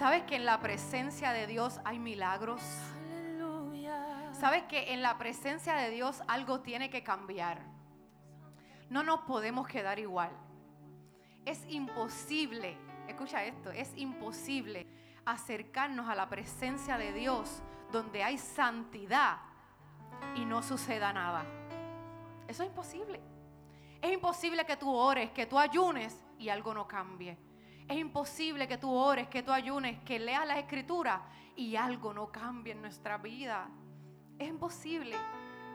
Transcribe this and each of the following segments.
¿Sabes que en la presencia de Dios hay milagros? Aleluya. ¿Sabes que en la presencia de Dios algo tiene que cambiar? No nos podemos quedar igual. Es imposible, escucha esto, es imposible acercarnos a la presencia de Dios donde hay santidad y no suceda nada. Eso es imposible. Es imposible que tú ores, que tú ayunes y algo no cambie. Es imposible que tú ores, que tú ayunes, que leas la escritura y algo no cambie en nuestra vida. Es imposible.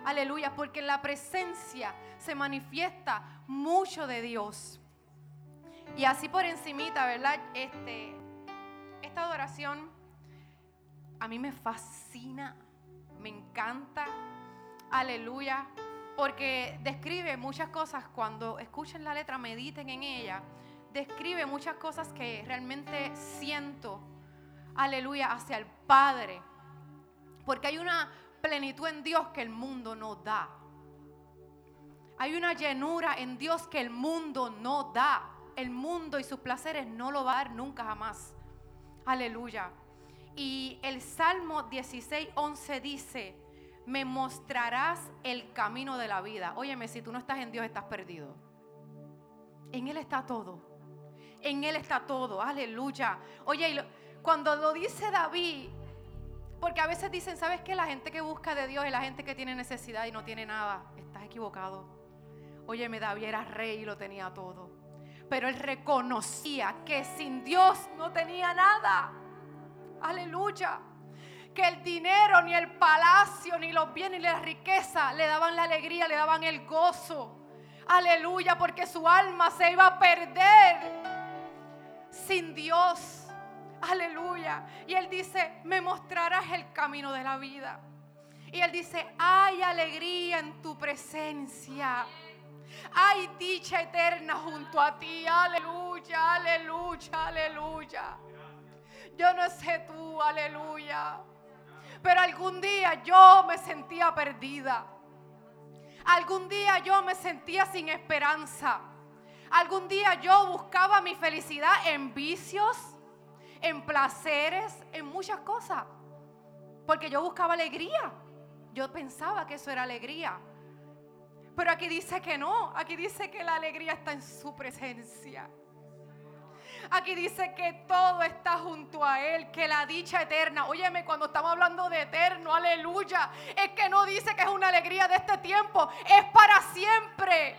Aleluya, porque en la presencia se manifiesta mucho de Dios. Y así por encimita, ¿verdad? Este, esta adoración a mí me fascina, me encanta. Aleluya, porque describe muchas cosas cuando escuchen la letra, mediten en ella. Describe muchas cosas que realmente siento, aleluya, hacia el Padre. Porque hay una plenitud en Dios que el mundo no da. Hay una llenura en Dios que el mundo no da. El mundo y sus placeres no lo va a dar nunca jamás. Aleluya. Y el Salmo 16, 11 dice, me mostrarás el camino de la vida. Óyeme, si tú no estás en Dios, estás perdido. En Él está todo. En Él está todo. Aleluya. Oye, y cuando lo dice David, porque a veces dicen, ¿sabes qué? La gente que busca de Dios es la gente que tiene necesidad y no tiene nada. Estás equivocado. Óyeme, David era rey y lo tenía todo. Pero él reconocía que sin Dios no tenía nada. Aleluya. Que el dinero, ni el palacio, ni los bienes, ni la riqueza le daban la alegría, le daban el gozo. Aleluya, porque su alma se iba a perder sin Dios. Aleluya. Y él dice, me mostrarás el camino de la vida. Y él dice, hay alegría en tu presencia. Hay dicha eterna junto a ti. Aleluya, aleluya, aleluya. Yo no sé tú, aleluya. Pero algún día yo me sentía perdida. Algún día yo me sentía sin esperanza. Algún día yo buscaba mi felicidad en vicios, en placeres, en muchas cosas. Porque yo buscaba alegría. Yo pensaba que eso era alegría. Pero aquí dice que no. Aquí dice que la alegría está en su presencia. Aquí dice que todo está junto a Él, que la dicha eterna. Óyeme, cuando estamos hablando de eterno, aleluya, es que no dice que es una alegría de este tiempo, es para siempre.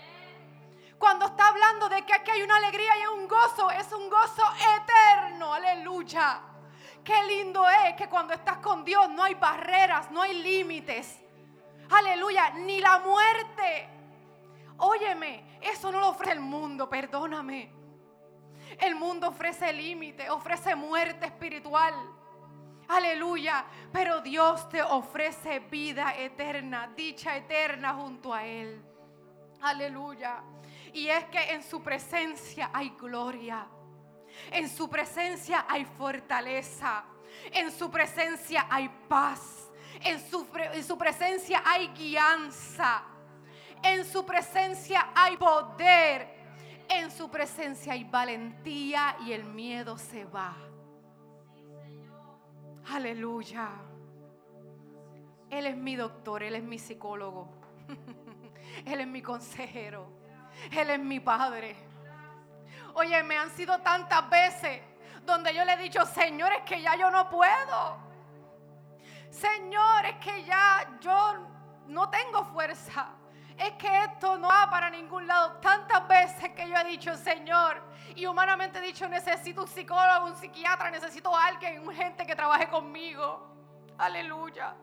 Cuando está hablando de que aquí hay una alegría y un gozo, es un gozo eterno, aleluya. Qué lindo es que cuando estás con Dios no hay barreras, no hay límites. Aleluya, ni la muerte. Óyeme, eso no lo ofrece el mundo, perdóname. El mundo ofrece límite, ofrece muerte espiritual. Aleluya. Pero Dios te ofrece vida eterna, dicha eterna junto a Él. Aleluya. Y es que en su presencia hay gloria. En su presencia hay fortaleza. En su presencia hay paz. En su, en su presencia hay guianza. En su presencia hay poder. En su presencia hay valentía y el miedo se va. Aleluya. Él es mi doctor, Él es mi psicólogo. Él es mi consejero. Él es mi padre. Oye, me han sido tantas veces donde yo le he dicho, Señor, es que ya yo no puedo. Señor, es que ya yo no tengo fuerza. Es que esto no va para ningún lado. Tantas veces que yo he dicho, Señor, y humanamente he dicho, necesito un psicólogo, un psiquiatra, necesito a alguien, gente que trabaje conmigo. Aleluya.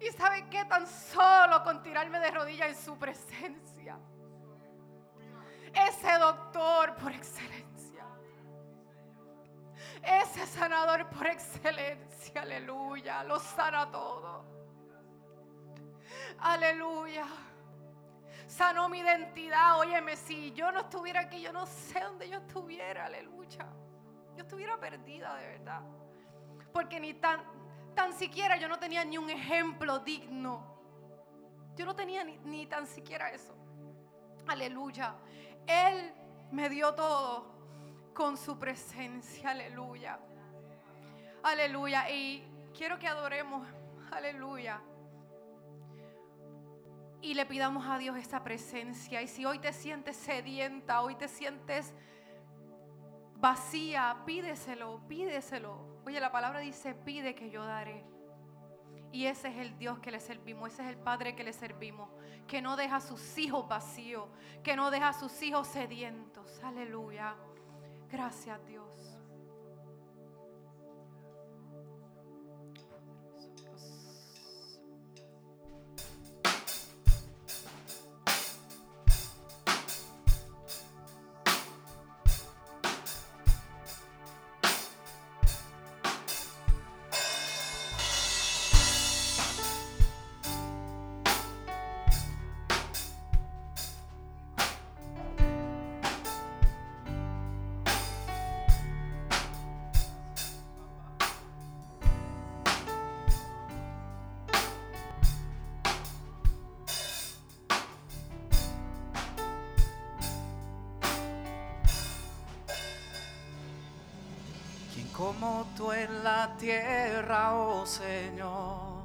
Y sabe qué? Tan solo con tirarme de rodillas en su presencia. Ese doctor por excelencia. Ese sanador por excelencia. Aleluya. Lo sana todo. Aleluya. Sanó mi identidad. Óyeme, si yo no estuviera aquí, yo no sé dónde yo estuviera. Aleluya. Yo estuviera perdida de verdad. Porque ni tan, tan siquiera yo no tenía ni un ejemplo digno. Yo no tenía ni, ni tan siquiera eso. Aleluya. Él me dio todo con su presencia. Aleluya. Aleluya. Y quiero que adoremos. Aleluya. Y le pidamos a Dios esa presencia. Y si hoy te sientes sedienta, hoy te sientes vacía, pídeselo, pídeselo. Oye, la palabra dice, pide que yo daré. Y ese es el Dios que le servimos, ese es el Padre que le servimos, que no deja a sus hijos vacíos, que no deja a sus hijos sedientos. Aleluya. Gracias Dios. Como tú en la tierra, oh Señor?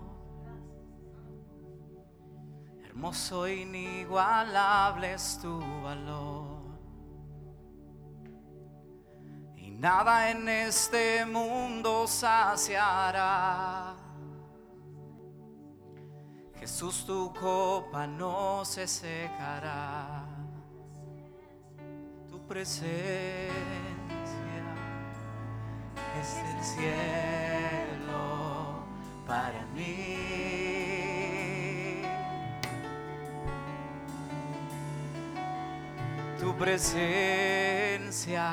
Hermoso inigualable es tu valor. Y nada en este mundo saciará. Jesús, tu copa no se secará. Tu presencia es el cielo para mí. Tu presencia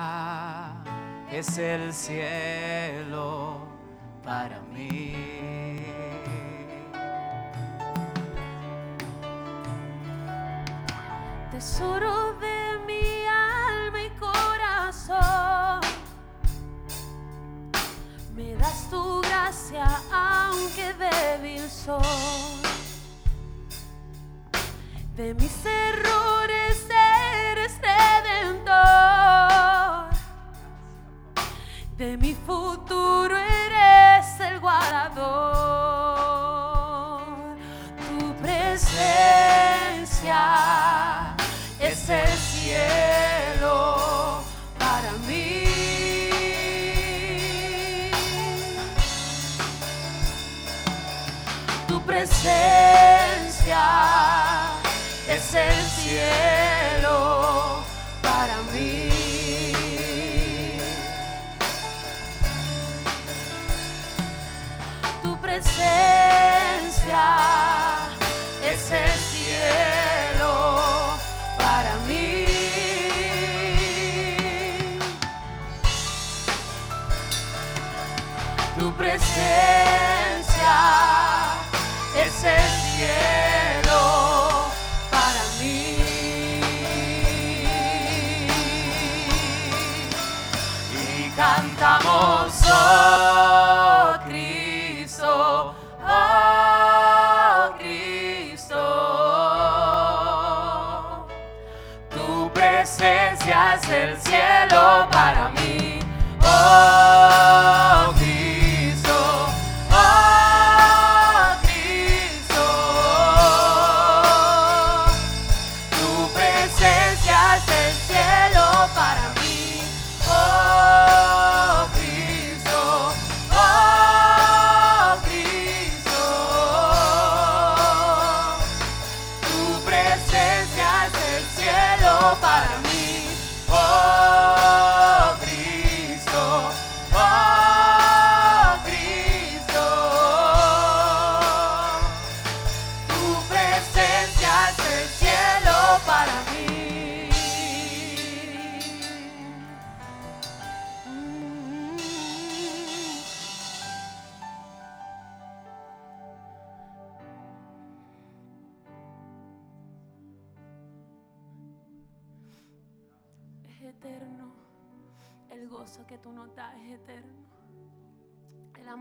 es el cielo para mí. Tesoro de Tu gracia aunque débil soy. De mis errores eres redentor. De mi futuro eres el guardador. Tu presencia es el cielo presencia es el cielo para mí. Tu presencia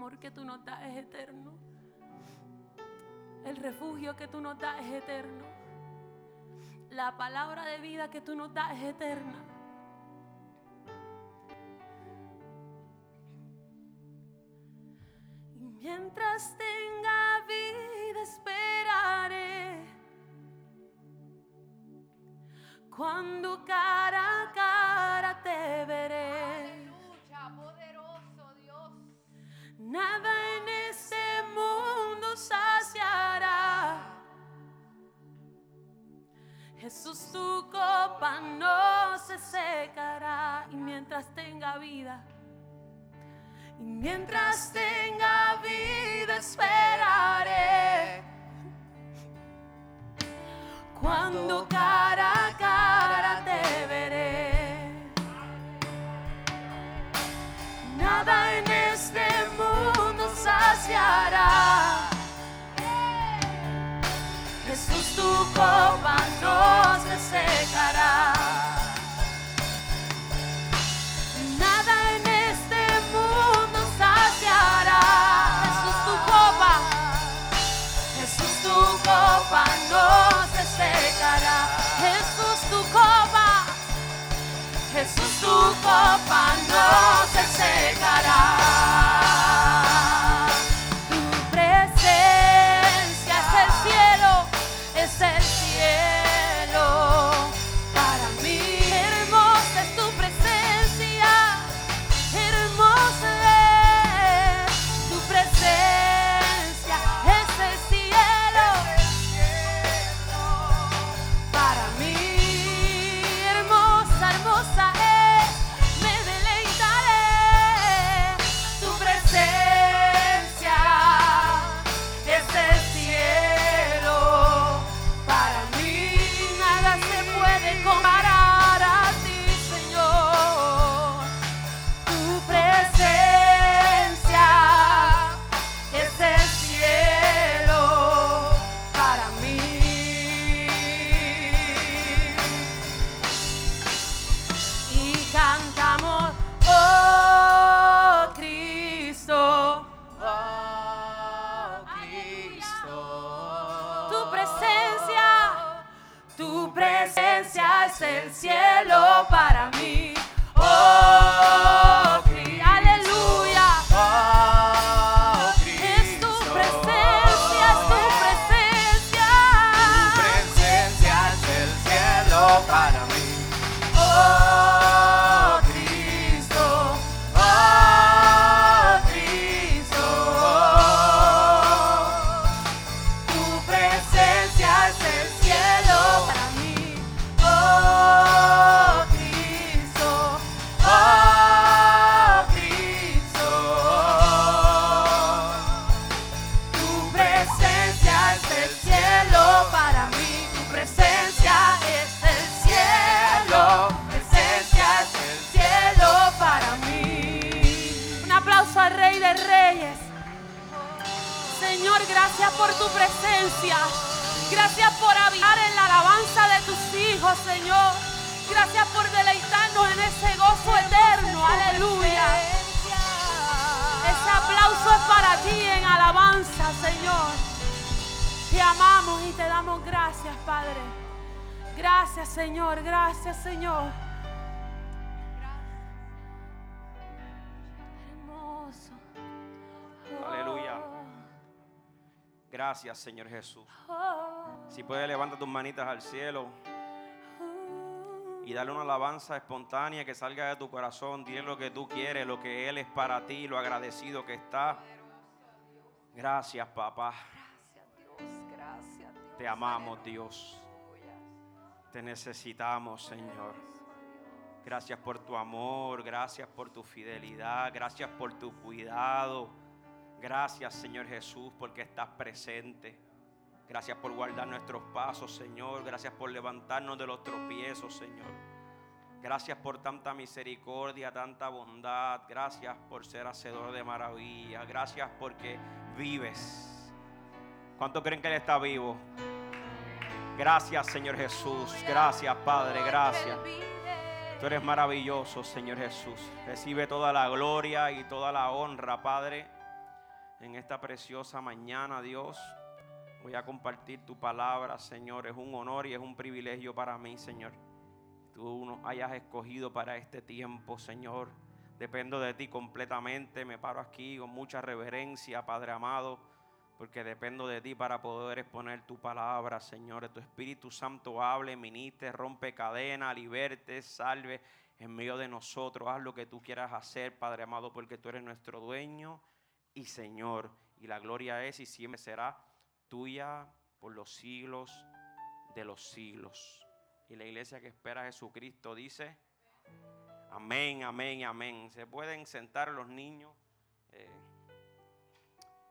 amor que tú nos das es eterno. El refugio que tú nos das es eterno. La palabra de vida que tú nos das es eterna. Mientras tenga vida esperaré. Cuando cara Nada en este mundo saciará. Jesús, tu copa no se secará. Y mientras tenga vida, y mientras tenga vida, esperaré. Cuando cara saciará. Jesús, tu copa no se secará. Nada en este mundo saciará. Jesús, tu copa. Jesús, tu copa no se secará. Jesús, tu copa. Jesús, tu copa no se secará. Señor Jesús. Si puedes, levanta tus manitas al cielo y dale una alabanza espontánea que salga de tu corazón. Dile lo que tú quieres, lo que Él es para ti, lo agradecido que está. Gracias, papá. Te amamos, Dios. Te necesitamos, Señor. Gracias por tu amor, gracias por tu fidelidad, gracias por tu cuidado. Gracias, Señor Jesús, porque estás presente. Gracias por guardar nuestros pasos, Señor. Gracias por levantarnos de los tropiezos, Señor. Gracias por tanta misericordia, tanta bondad. Gracias por ser hacedor de maravillas. Gracias porque vives. ¿Cuánto creen que Él está vivo? Gracias, Señor Jesús. Gracias, Padre. Gracias. Tú eres maravilloso, Señor Jesús. Recibe toda la gloria y toda la honra, Padre, en esta preciosa mañana, Dios. Voy a compartir tu palabra, Señor. Es un honor y es un privilegio para mí, Señor. Tú nos hayas escogido para este tiempo, Señor, Dependo de ti completamente. Me paro aquí con mucha reverencia, Padre amado, porque dependo de ti para poder exponer tu palabra, Señor. Tu Espíritu Santo hable, ministre, rompe cadena, liberte, salve en medio de nosotros. Haz lo que tú quieras hacer, Padre amado, porque tú eres nuestro dueño y Señor. Y la gloria es y siempre será tuya por los siglos de los siglos. Y la iglesia que espera a Jesucristo dice, amén, amén, amén. Se pueden sentar los niños, eh,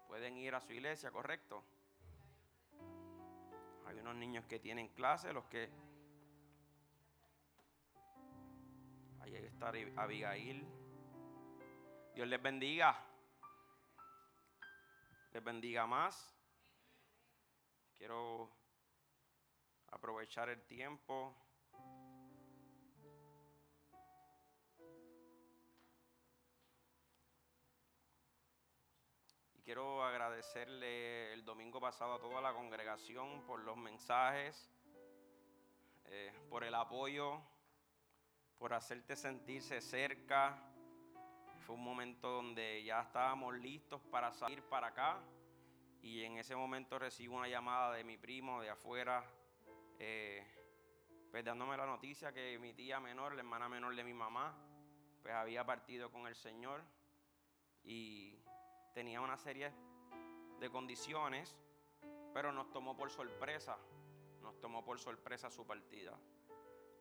pueden ir a su iglesia, ¿correcto? Hay unos niños que tienen clase, los que... Ahí está Abigail. Dios les bendiga. Bendiga más. Quiero aprovechar el tiempo. Y quiero agradecerle el domingo pasado a toda la congregación por los mensajes, eh, por el apoyo, por hacerte sentirse cerca. Fue un momento donde ya estábamos listos para salir para acá y en ese momento recibo una llamada de mi primo de afuera, eh, pues dándome la noticia que mi tía menor, la hermana menor de mi mamá, pues había partido con el Señor y tenía una serie de condiciones, pero nos tomó por sorpresa, nos tomó por sorpresa su partida.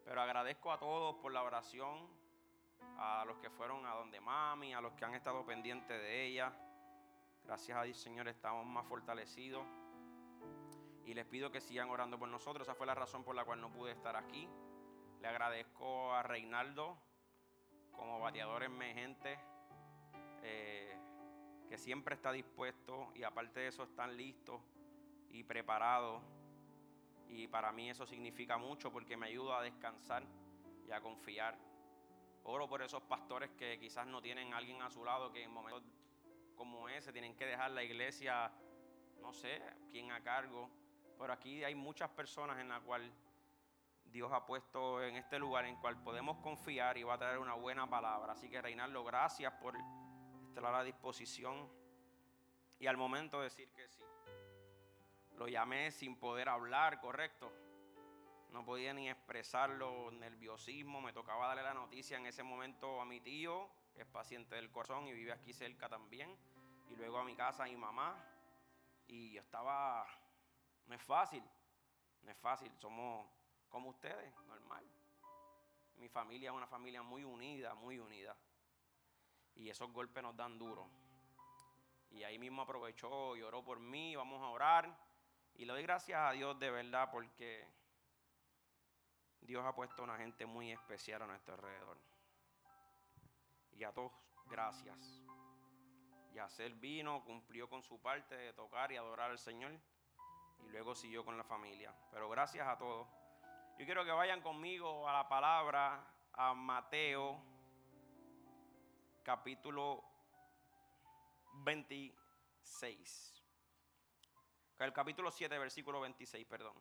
Pero agradezco a todos por la oración, a los que fueron a donde mami, a los que han estado pendientes de ella. Gracias a Dios, Señor, estamos más fortalecidos. Y les pido que sigan orando por nosotros. Esa fue la razón por la cual no pude estar aquí. Le agradezco a Reinaldo como bateador emergente, eh, que siempre está dispuesto y aparte de eso están listos y preparados. Y para mí eso significa mucho porque me ayuda a descansar y a confiar. Oro por esos pastores que quizás no tienen a alguien a su lado que en momentos como ese, tienen que dejar la iglesia, no sé, quién a cargo. Pero aquí hay muchas personas en las cuales Dios ha puesto en este lugar en cual podemos confiar y va a traer una buena palabra. Así que Reinaldo, gracias por estar a la disposición y al momento de decir que sí. Lo llamé sin poder hablar, correcto. No podía ni expresarlo, nerviosismo. Me tocaba darle la noticia en ese momento a mi tío es paciente del corazón y vive aquí cerca también. Y luego a mi casa, a mi mamá. Y yo estaba, no es fácil, no es fácil, somos como ustedes, normal. Mi familia es una familia muy unida, muy unida. Y esos golpes nos dan duro. Y ahí mismo aprovechó y oró por mí, vamos a orar. Y le doy gracias a Dios de verdad porque Dios ha puesto una gente muy especial a nuestro alrededor. Y a todos, gracias. Y hacer vino, cumplió con su parte de tocar y adorar al Señor. Y luego siguió con la familia. Pero gracias a todos. Yo quiero que vayan conmigo a la palabra, a Mateo, capítulo 26. El capítulo 7, versículo 26, perdón.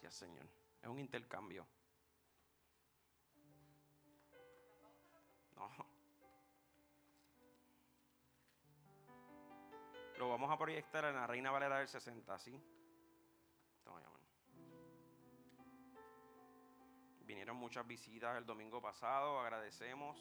Gracias, Señor. Es un intercambio. No. Lo vamos a proyectar en la Reina Valera del 60, ¿sí? Vinieron muchas visitas el domingo pasado, agradecemos.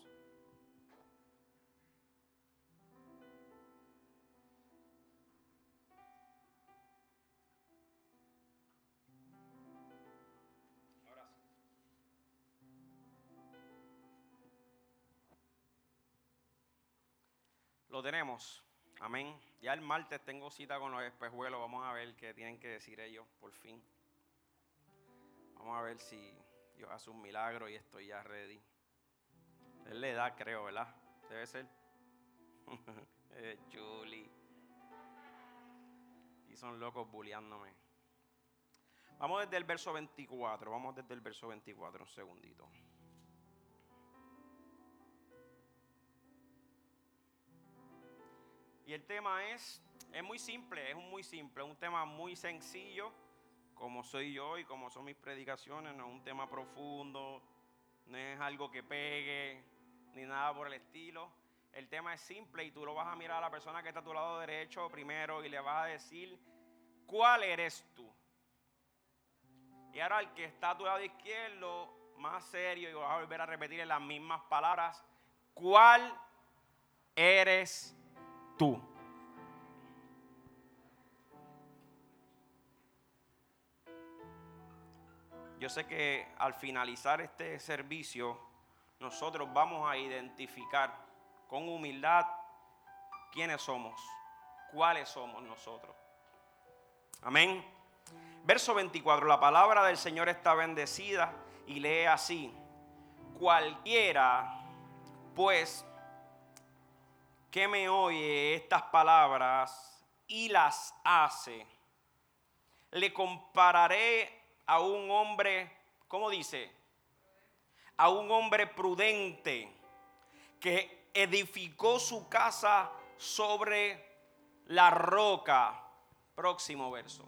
Lo tenemos. Amén. Ya el martes tengo cita con los espejuelos. Vamos a ver qué tienen que decir ellos, por fin. Vamos a ver si Dios hace un milagro y estoy ya ready. Es la edad, creo, ¿verdad? Debe ser. Eh, Julie. Y son locos bulleándome. Vamos desde el verso 24. Vamos desde el verso 24, un segundito. Y el tema es, es muy simple, es muy simple, es un tema muy sencillo, como soy yo y como son mis predicaciones, no es un tema profundo, no es algo que pegue, ni nada por el estilo. El tema es simple y tú lo vas a mirar a la persona que está a tu lado derecho primero y le vas a decir, ¿cuál eres tú? Y ahora el que está a tu lado izquierdo, más serio, y vas a volver a repetir las mismas palabras, ¿cuál eres tú? Yo sé que al finalizar este servicio, nosotros vamos a identificar con humildad quiénes somos, cuáles somos nosotros. Amén. Verso 24, la palabra del Señor está bendecida y lee así, cualquiera pues que me oye estas palabras y las hace, le compararé a un hombre, ¿cómo dice? A un hombre prudente que edificó su casa sobre la roca. Próximo verso.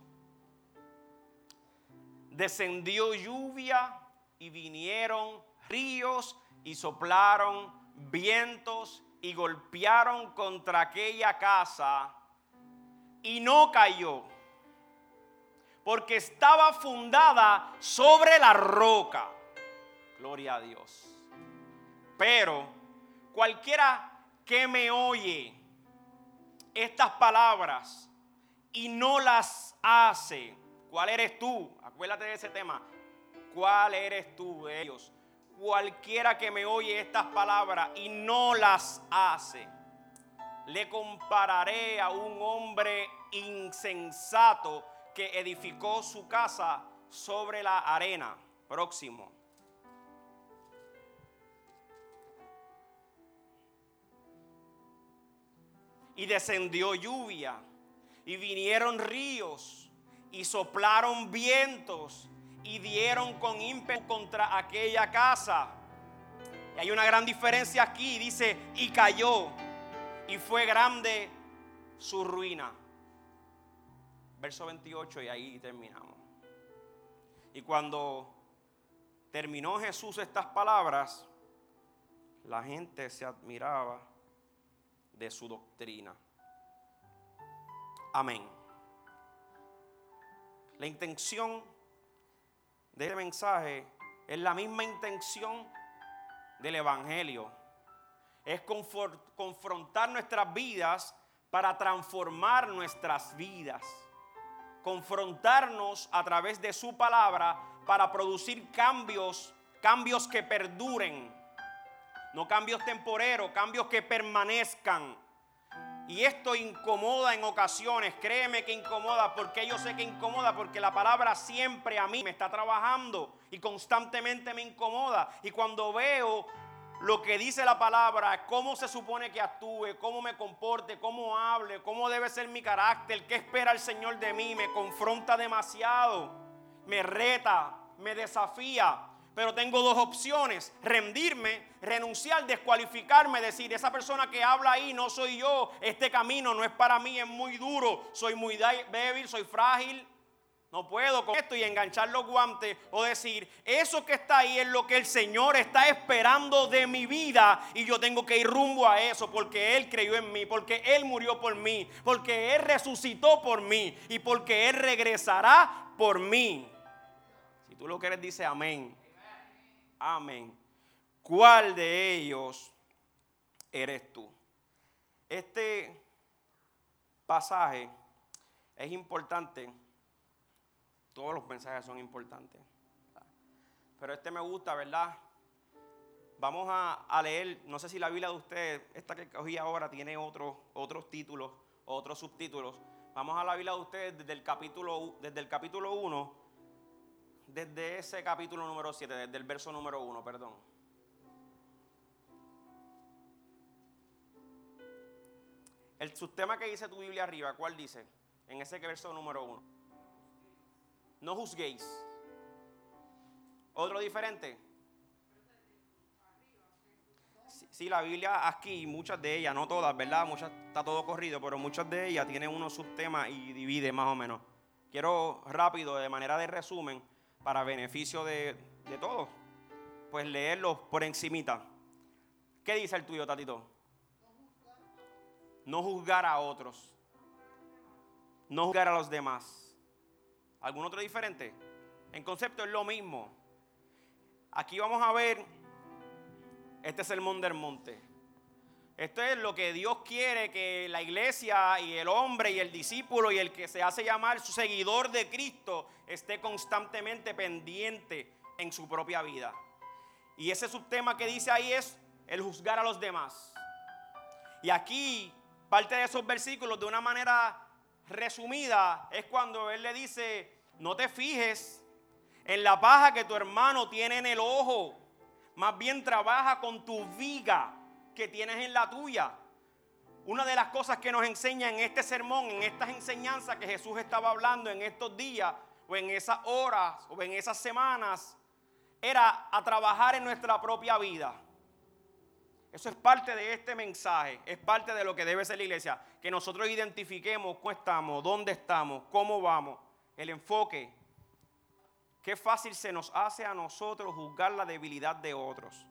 Descendió lluvia y vinieron ríos y soplaron vientos y golpearon contra aquella casa y no cayó porque estaba fundada sobre la roca. Gloria a Dios. Pero cualquiera que me oye estas palabras y no las hace, ¿cuál eres tú? Acuérdate de ese tema. ¿Cuál eres tú de ellos? Cualquiera que me oye estas palabras y no las hace, le compararé a un hombre insensato que edificó su casa sobre la arena. Próximo. Y descendió lluvia, y vinieron ríos, y soplaron vientos, y dieron con ímpetu contra aquella casa. Y hay una gran diferencia aquí, dice, y cayó, y fue grande su ruina verso 28 y ahí terminamos. Y cuando terminó Jesús estas palabras, la gente se admiraba de su doctrina. Amén. La intención de este mensaje es la misma intención del Evangelio. Es confrontar nuestras vidas para transformar nuestras vidas confrontarnos a través de su palabra para producir cambios, cambios que perduren, no cambios temporeros, cambios que permanezcan. Y esto incomoda en ocasiones, créeme que incomoda, porque yo sé que incomoda, porque la palabra siempre a mí me está trabajando y constantemente me incomoda. Y cuando veo lo que dice la palabra, cómo se supone que actúe, cómo me comporte, cómo hable, cómo debe ser mi carácter, qué espera el Señor de mí, me confronta demasiado, me reta, me desafía. Pero tengo dos opciones, rendirme, renunciar, descualificarme, decir, esa persona que habla ahí no soy yo, este camino no es para mí, es muy duro, soy muy débil, soy frágil, no puedo con esto y enganchar los guantes o decir, eso que está ahí es lo que el Señor está esperando de mi vida y yo tengo que ir rumbo a eso porque Él creyó en mí, porque Él murió por mí, porque Él resucitó por mí y porque Él regresará por mí. Si tú lo quieres, dice amén. Amén. ¿Cuál de ellos eres tú? Este pasaje es importante todos los mensajes son importantes. Pero este me gusta, ¿verdad? Vamos a, leer, no sé si la Biblia de ustedes, esta que cogí ahora, tiene otros, otros títulos, otros subtítulos. Vamos a la Biblia de ustedes desde el capítulo, desde el capítulo 1, desde ese capítulo número 7, desde el verso número 1, perdón. El subtema que dice tu Biblia arriba, ¿cuál dice? En ese verso número uno. No juzguéis. Otro diferente. Sí, sí, la Biblia aquí, muchas de ellas, no todas, ¿verdad? Muchas está todo corrido, pero muchas de ellas tienen unos subtemas y divide más o menos. Quiero rápido, de manera de resumen, para beneficio de, de todos, pues leerlos por encimita. ¿Qué dice el tuyo, Tatito? No juzgar a otros. No juzgar a los demás. ¿Algún otro diferente? En concepto es lo mismo. Aquí vamos a ver este sermón del monte. Esto es lo que Dios quiere que la iglesia y el hombre y el discípulo y el que se hace llamar su seguidor de Cristo esté constantemente pendiente en su propia vida. Y ese subtema que dice ahí es el juzgar a los demás. Y aquí, parte de esos versículos, de una manera resumida, es cuando Él le dice, no te fijes en la paja que tu hermano tiene en el ojo, más bien trabaja con tu viga que tienes en la tuya. Una de las cosas que nos enseña en este sermón, en estas enseñanzas que Jesús estaba hablando en estos días, o en esas horas, o en esas semanas, era a trabajar en nuestra propia vida. Eso es parte de este mensaje, es parte de lo que debe ser la iglesia, que nosotros identifiquemos cómo estamos, dónde estamos, cómo vamos, el enfoque. Qué fácil se nos hace a nosotros juzgar la debilidad de otros.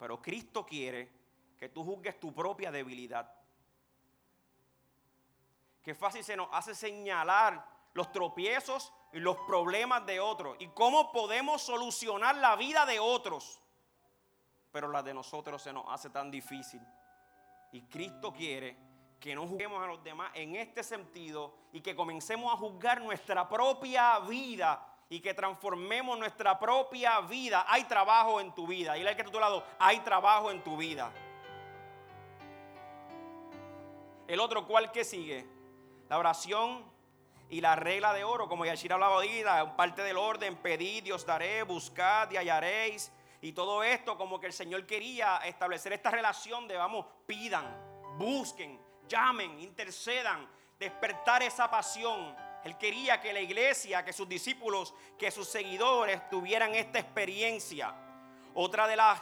Pero Cristo quiere que tú juzgues tu propia debilidad. Qué fácil se nos hace señalar los tropiezos y los problemas de otros y cómo podemos solucionar la vida de otros. Pero la de nosotros se nos hace tan difícil. Y Cristo quiere que no juzguemos a los demás en este sentido y que comencemos a juzgar nuestra propia vida y que transformemos nuestra propia vida. Hay trabajo en tu vida. Y el que está a tu lado, hay trabajo en tu vida. El otro, ¿cuál que sigue? La oración y la regla de oro, como Yashira hablaba ahorita, parte del orden, pedid y os daré, buscad y hallaréis. Y todo esto como que el Señor quería establecer esta relación de, vamos, pidan, busquen, llamen, intercedan, despertar esa pasión él quería que la iglesia, que sus discípulos, que sus seguidores tuvieran esta experiencia. Otra de las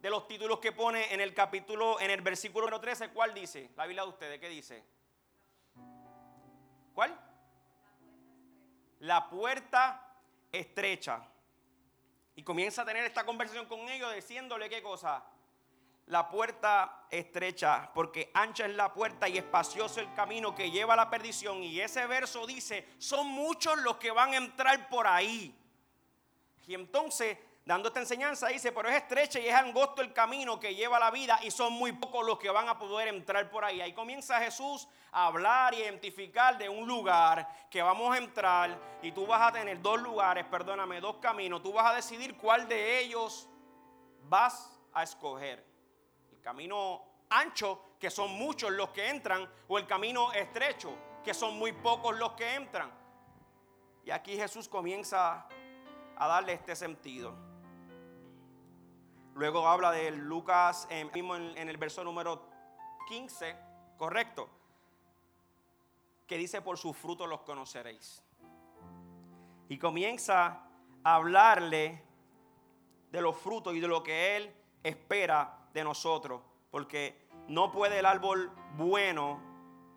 de los títulos que pone en el capítulo, en el versículo número 13, ¿cuál dice? La Biblia de ustedes, ¿qué dice? ¿Cuál? La puerta estrecha. Y comienza a tener esta conversación con ellos diciéndole qué cosa la puerta estrecha, porque ancha es la puerta y espacioso el camino que lleva a la perdición. Y ese verso dice, son muchos los que van a entrar por ahí. Y entonces, dando esta enseñanza, dice, pero es estrecha y es angosto el camino que lleva a la vida y son muy pocos los que van a poder entrar por ahí. Ahí comienza Jesús a hablar y identificar de un lugar que vamos a entrar y tú vas a tener dos lugares, perdóname, dos caminos. Tú vas a decidir cuál de ellos vas a escoger camino ancho, que son muchos los que entran, o el camino estrecho, que son muy pocos los que entran. Y aquí Jesús comienza a darle este sentido. Luego habla de Lucas, mismo en, en el verso número 15, correcto, que dice, por sus frutos los conoceréis. Y comienza a hablarle de los frutos y de lo que Él espera de nosotros, porque no puede el árbol bueno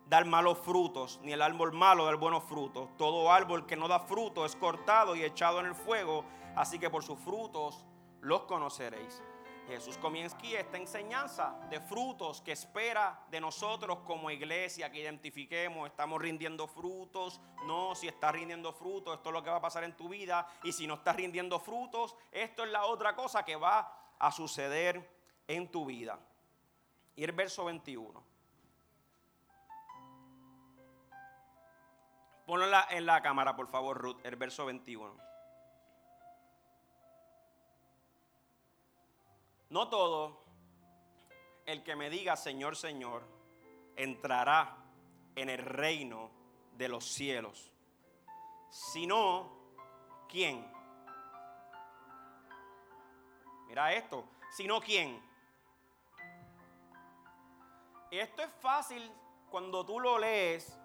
dar malos frutos, ni el árbol malo dar buenos frutos. Todo árbol que no da fruto es cortado y echado en el fuego, así que por sus frutos los conoceréis. Jesús comienza aquí esta enseñanza de frutos que espera de nosotros como iglesia, que identifiquemos, estamos rindiendo frutos, no, si estás rindiendo frutos, esto es lo que va a pasar en tu vida, y si no estás rindiendo frutos, esto es la otra cosa que va a suceder en tu vida. Y el verso 21. Ponlo en la, cámara, por favor, Ruth, el verso 21. No todo el que me diga Señor, Señor, entrará en el reino de los cielos, sino quién. Mira esto, sino quién Esto es fácil cuando tú lo lees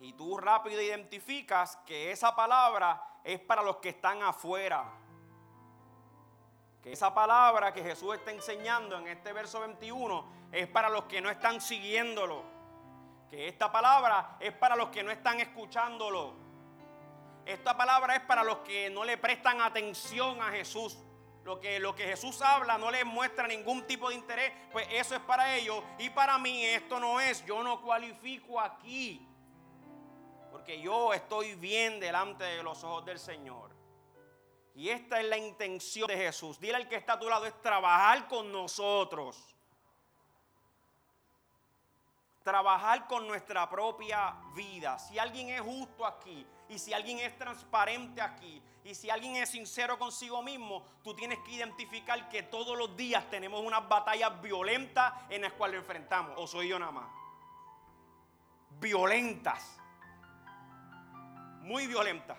y tú rápido identificas que esa palabra es para los que están afuera. Que esa palabra que Jesús está enseñando en este verso 21 es para los que no están siguiéndolo. Que esta palabra es para los que no están escuchándolo. Esta palabra es para los que no le prestan atención a Jesús. Lo que, lo que Jesús habla no les muestra ningún tipo de interés, pues eso es para ellos. Y para mí esto no es, yo no cualifico aquí. Porque yo estoy bien delante de los ojos del Señor. Y esta es la intención de Jesús. Dile al que está a tu lado, es trabajar con nosotros. Trabajar con nuestra propia vida. Si alguien es justo aquí, y si alguien es transparente aquí, y si alguien es sincero consigo mismo, tú tienes que identificar que todos los días tenemos unas batallas violentas en las cuales enfrentamos. ¿O soy yo nada más? Violentas. Muy violentas.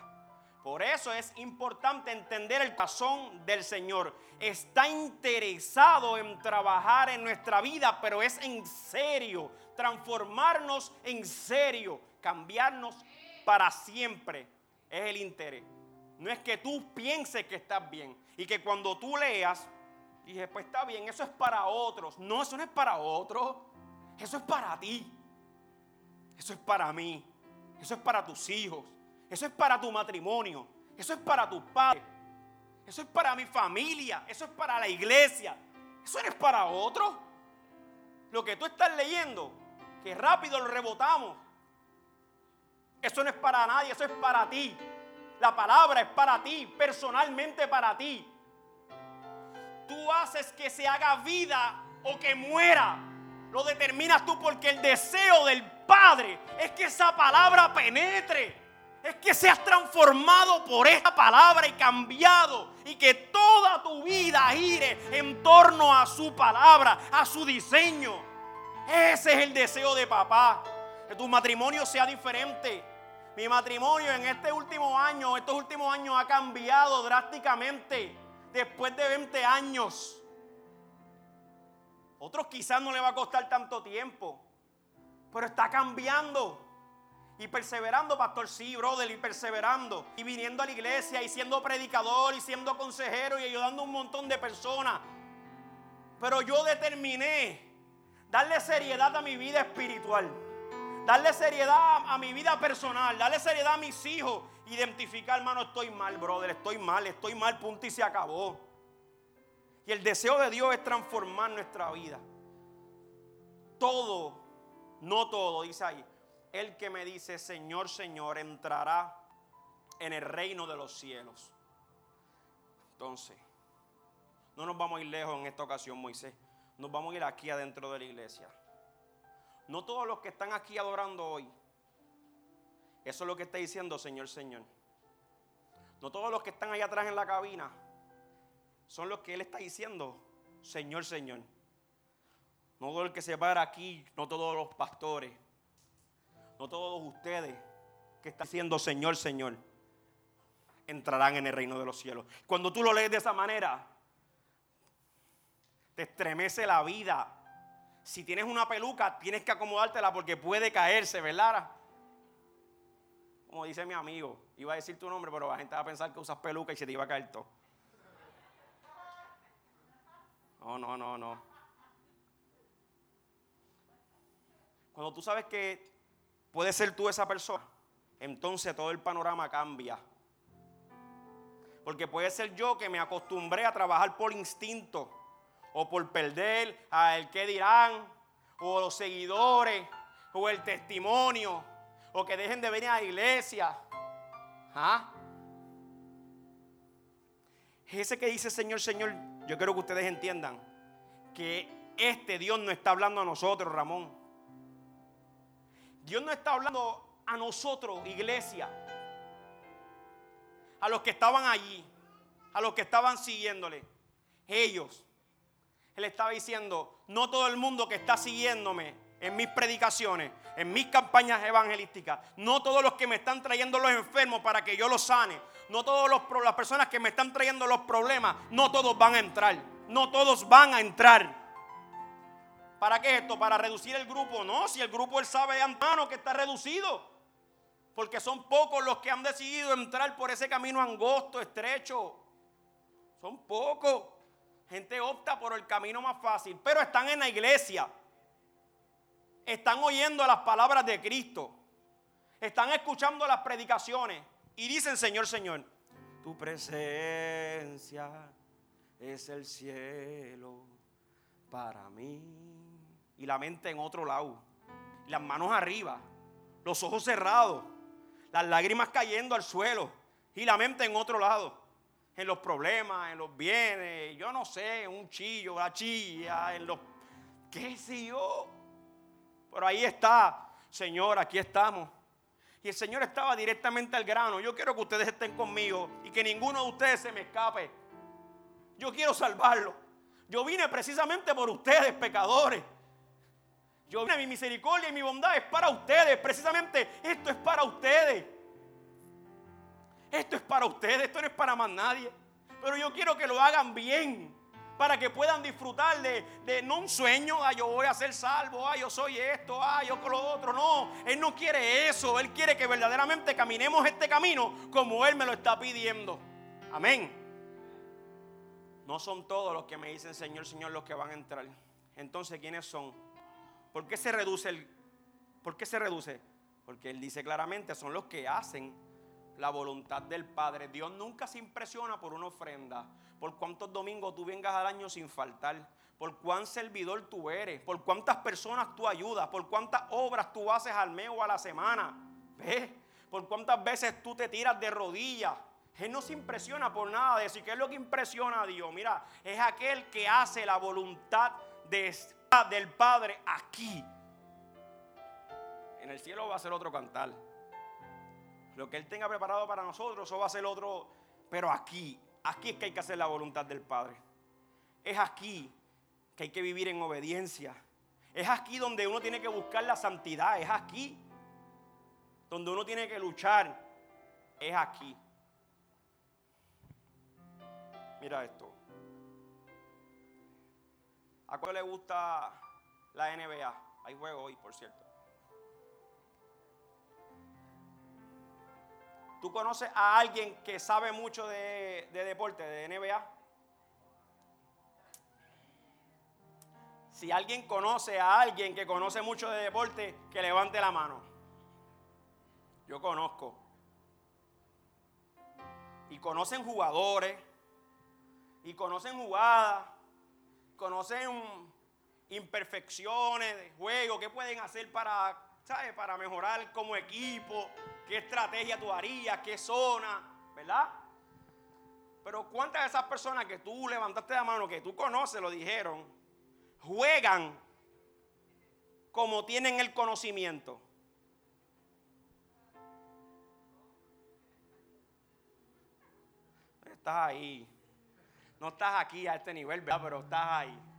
Por eso es importante entender el corazón del Señor. Está interesado en trabajar en nuestra vida, pero es en serio. Transformarnos en serio. Cambiarnos para siempre. Es el interés. No es que tú pienses que estás bien y que cuando tú leas, dije, pues está bien, eso es para otros. No, eso no es para otros. Eso es para ti. Eso es para mí. Eso es para tus hijos. Eso es para tu matrimonio. Eso es para tus padres. Eso es para mi familia. Eso es para la iglesia. Eso no es para otros. Lo que tú estás leyendo, que rápido lo rebotamos. Eso no es para nadie, eso es para ti. La palabra es para ti, personalmente para ti. Tú haces que se haga vida o que muera. Lo determinas tú porque el deseo del Padre es que esa palabra penetre. Es que seas transformado por esta palabra y cambiado. Y que toda tu vida gire en torno a su palabra, a su diseño. Ese es el deseo de papá. Que tu matrimonio sea diferente mi matrimonio en este último año, estos últimos años ha cambiado drásticamente después de 20 años. Otros quizás no le va a costar tanto tiempo, pero está cambiando. Y perseverando, pastor, sí, brother, y perseverando. Y viniendo a la iglesia y siendo predicador y siendo consejero y ayudando a un montón de personas. Pero yo determiné darle seriedad a mi vida espiritual darle seriedad a mi vida personal, darle seriedad a mis hijos, identificar, hermano, estoy mal, brother, estoy mal, estoy mal, punto y se acabó. Y el deseo de Dios es transformar nuestra vida. Todo, no todo, dice ahí. El que me dice, Señor, Señor, entrará en el reino de los cielos. Entonces, no nos vamos a ir lejos en esta ocasión, Moisés. Nos vamos a ir aquí adentro de la iglesia. No todos los que están aquí adorando hoy. Eso es lo que está diciendo Señor, Señor. No todos los que están allá atrás en la cabina son los que Él está diciendo, Señor, Señor. No todo el que se para aquí, no todos los pastores, no todos ustedes que están diciendo, Señor, Señor, entrarán en el reino de los cielos. Cuando tú lo lees de esa manera, te estremece la vida si tienes una peluca, tienes que acomodártela porque puede caerse, ¿verdad? Como dice mi amigo, iba a decir tu nombre, pero la gente va a pensar que usas peluca y se te iba a caer todo. No, no, no, no. Cuando tú sabes que puedes ser tú esa persona, entonces todo el panorama cambia. Porque puede ser yo que me acostumbré a trabajar por instinto o por perder a el que dirán, o los seguidores, o el testimonio, o que dejen de venir a la iglesia. ¿Ah? Ese que dice Señor, Señor, yo quiero que ustedes entiendan que este Dios no está hablando a nosotros, Ramón. Dios no está hablando a nosotros, iglesia. A los que estaban allí, a los que estaban siguiéndole. Ellos él estaba diciendo, no todo el mundo que está siguiéndome en mis predicaciones, en mis campañas evangelísticas, no todos los que me están trayendo los enfermos para que yo los sane, no todas las personas que me están trayendo los problemas, no todos van a entrar, no todos van a entrar. ¿Para qué esto? ¿Para reducir el grupo? No, si el grupo él sabe de antemano que está reducido. Porque son pocos los que han decidido entrar por ese camino angosto, estrecho. Son pocos. Gente opta por el camino más fácil, pero están en la iglesia. Están oyendo las palabras de Cristo. Están escuchando las predicaciones y dicen, Señor, Señor, tu presencia es el cielo para mí. Y la mente en otro lado. Las manos arriba. Los ojos cerrados. Las lágrimas cayendo al suelo. Y la mente en otro lado. En los problemas, en los bienes. Yo no sé, un chillo, la chilla, en los... ¿Qué sé yo? Pero ahí está, Señor, aquí estamos. Y el Señor estaba directamente al grano. Yo quiero que ustedes estén conmigo y que ninguno de ustedes se me escape. Yo quiero salvarlo. Yo vine precisamente por ustedes, pecadores. Yo vine, mi misericordia y mi bondad es para ustedes. Precisamente esto es para ustedes. Esto es para ustedes, esto no es para más nadie. Pero yo quiero que lo hagan bien. Para que puedan disfrutar de, no un sueño, ah, yo voy a ser salvo, ah, yo soy esto, ah, yo con lo otro. No, Él no quiere eso. Él quiere que verdaderamente caminemos este camino como Él me lo está pidiendo. Amén. No son todos los que me dicen Señor, Señor los que van a entrar. Entonces, ¿quiénes son? ¿Por qué se reduce ¿Por qué se reduce? Porque él dice claramente, son los que hacen la voluntad del Padre. Dios nunca se impresiona por una ofrenda, por cuántos domingos tú vengas al año sin faltar, por cuán servidor tú eres, por cuántas personas tú ayudas, por cuántas obras tú haces al mes o a la semana. ¿Ves? Por cuántas veces tú te tiras de rodillas. Él no se impresiona por nada de eso. ¿Y qué es lo que impresiona a Dios? Mira, es aquel que hace la voluntad del Padre aquí. En el cielo va a ser otro cantar. Lo que Él tenga preparado para nosotros, eso va a ser otro. Pero aquí, aquí es que hay que hacer la voluntad del Padre. Es aquí que hay que vivir en obediencia. Es aquí donde uno tiene que buscar la santidad. Es aquí donde uno tiene que luchar. Es aquí. Mira esto. ¿A cuál le gusta la NBA? Hay juego hoy, por cierto. ¿Tú conoces a alguien que sabe mucho de, deporte, de NBA? Si alguien conoce a alguien que conoce mucho de deporte, que levante la mano. Yo conozco. Y conocen jugadores, y conocen jugadas, conocen imperfecciones de juego, qué pueden hacer para, para mejorar como equipo qué estrategia tú harías, qué zona, ¿verdad? Pero ¿cuántas de esas personas que tú levantaste la mano, que tú conoces, lo dijeron, juegan como tienen el conocimiento? Estás ahí. No estás aquí a este nivel, ¿verdad? Pero estás ahí.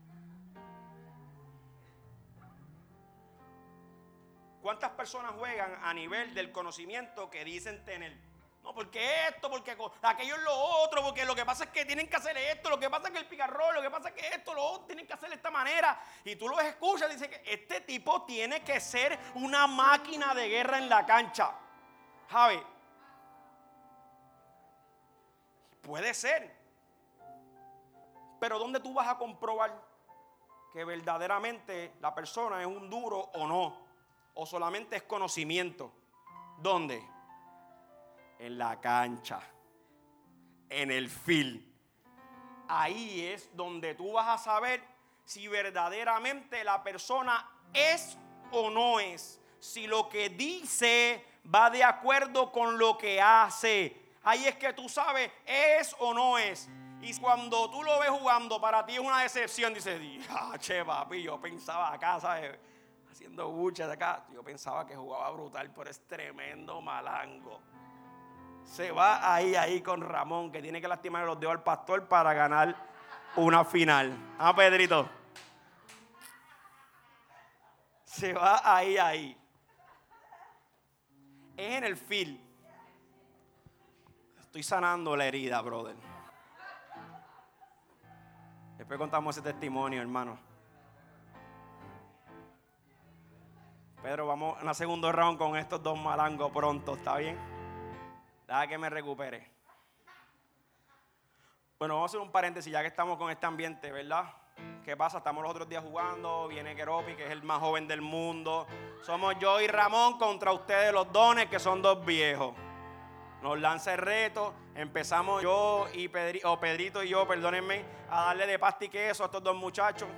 ¿Cuántas personas juegan a nivel del conocimiento que dicen tener? No, porque esto, porque aquello es lo otro, porque lo que pasa es que tienen que hacer esto, lo que pasa es que el picarrol, lo que pasa es que esto, lo otro, tienen que hacer de esta manera. Y tú los escuchas y dices que este tipo tiene que ser una máquina de guerra en la cancha. Javi, puede ser. Pero ¿dónde tú vas a comprobar que verdaderamente la persona es un duro o no? O solamente es conocimiento? ¿Dónde? En la cancha, en el field. Ahí es donde tú vas a saber si verdaderamente la persona es o no es. Si lo que dice va de acuerdo con lo que hace. Ahí es que tú sabes, es o no es. Y cuando tú lo ves jugando, para ti es una decepción. Dices, ah, che, papi, yo pensaba acá, ¿sabes? Haciendo bucha de acá. Yo pensaba que jugaba brutal, pero es tremendo malango. Se va ahí, ahí con Ramón, que tiene que lastimar los dedos al pastor para ganar una final. Ah, Pedrito. Se va ahí, ahí. Es en el fil. Estoy sanando la herida, brother. Después contamos ese testimonio, hermano. Pedro, vamos a una segundo round con estos dos malangos pronto, ¿está bien? Deja que me recupere. Bueno, vamos a hacer un paréntesis ya que estamos con este ambiente, ¿verdad? ¿Qué pasa? Estamos los otros días jugando, viene Keropi, que es el más joven del mundo. Somos yo y Ramón contra ustedes los dones, que son dos viejos. Nos lanza el reto, empezamos yo y Pedrito, o Pedrito y yo, perdónenme, a darle de pasta y queso a estos dos muchachos.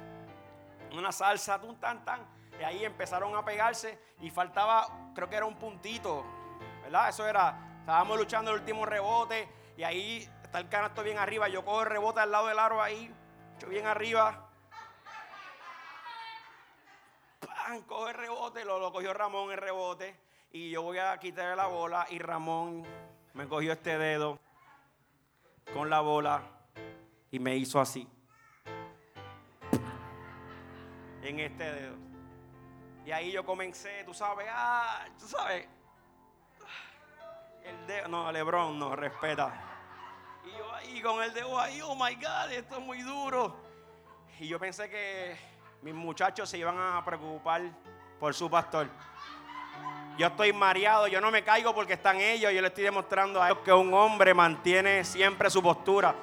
Una salsa, tun, tan, tan. Y ahí empezaron a pegarse y faltaba, creo que era un puntito, ¿verdad? Eso era, estábamos luchando el último rebote y ahí está el canasto bien arriba. Yo cojo el rebote al lado del aro ahí, yo bien arriba. ¡Pam! Coge el rebote, lo, lo cogió Ramón el rebote. Y yo voy a quitarle la bola y Ramón me cogió este dedo con la bola y me hizo así. En este dedo. Y ahí yo comencé, tú sabes, ah, tú sabes. El dedo, no, Lebron, no, respeta. Y yo ahí con el dedo ahí, oh my God, esto es muy duro. Y yo pensé que mis muchachos se iban a preocupar por su pastor. Yo estoy mareado, yo no me caigo porque están ellos. Yo le estoy demostrando a ellos que un hombre mantiene siempre su postura.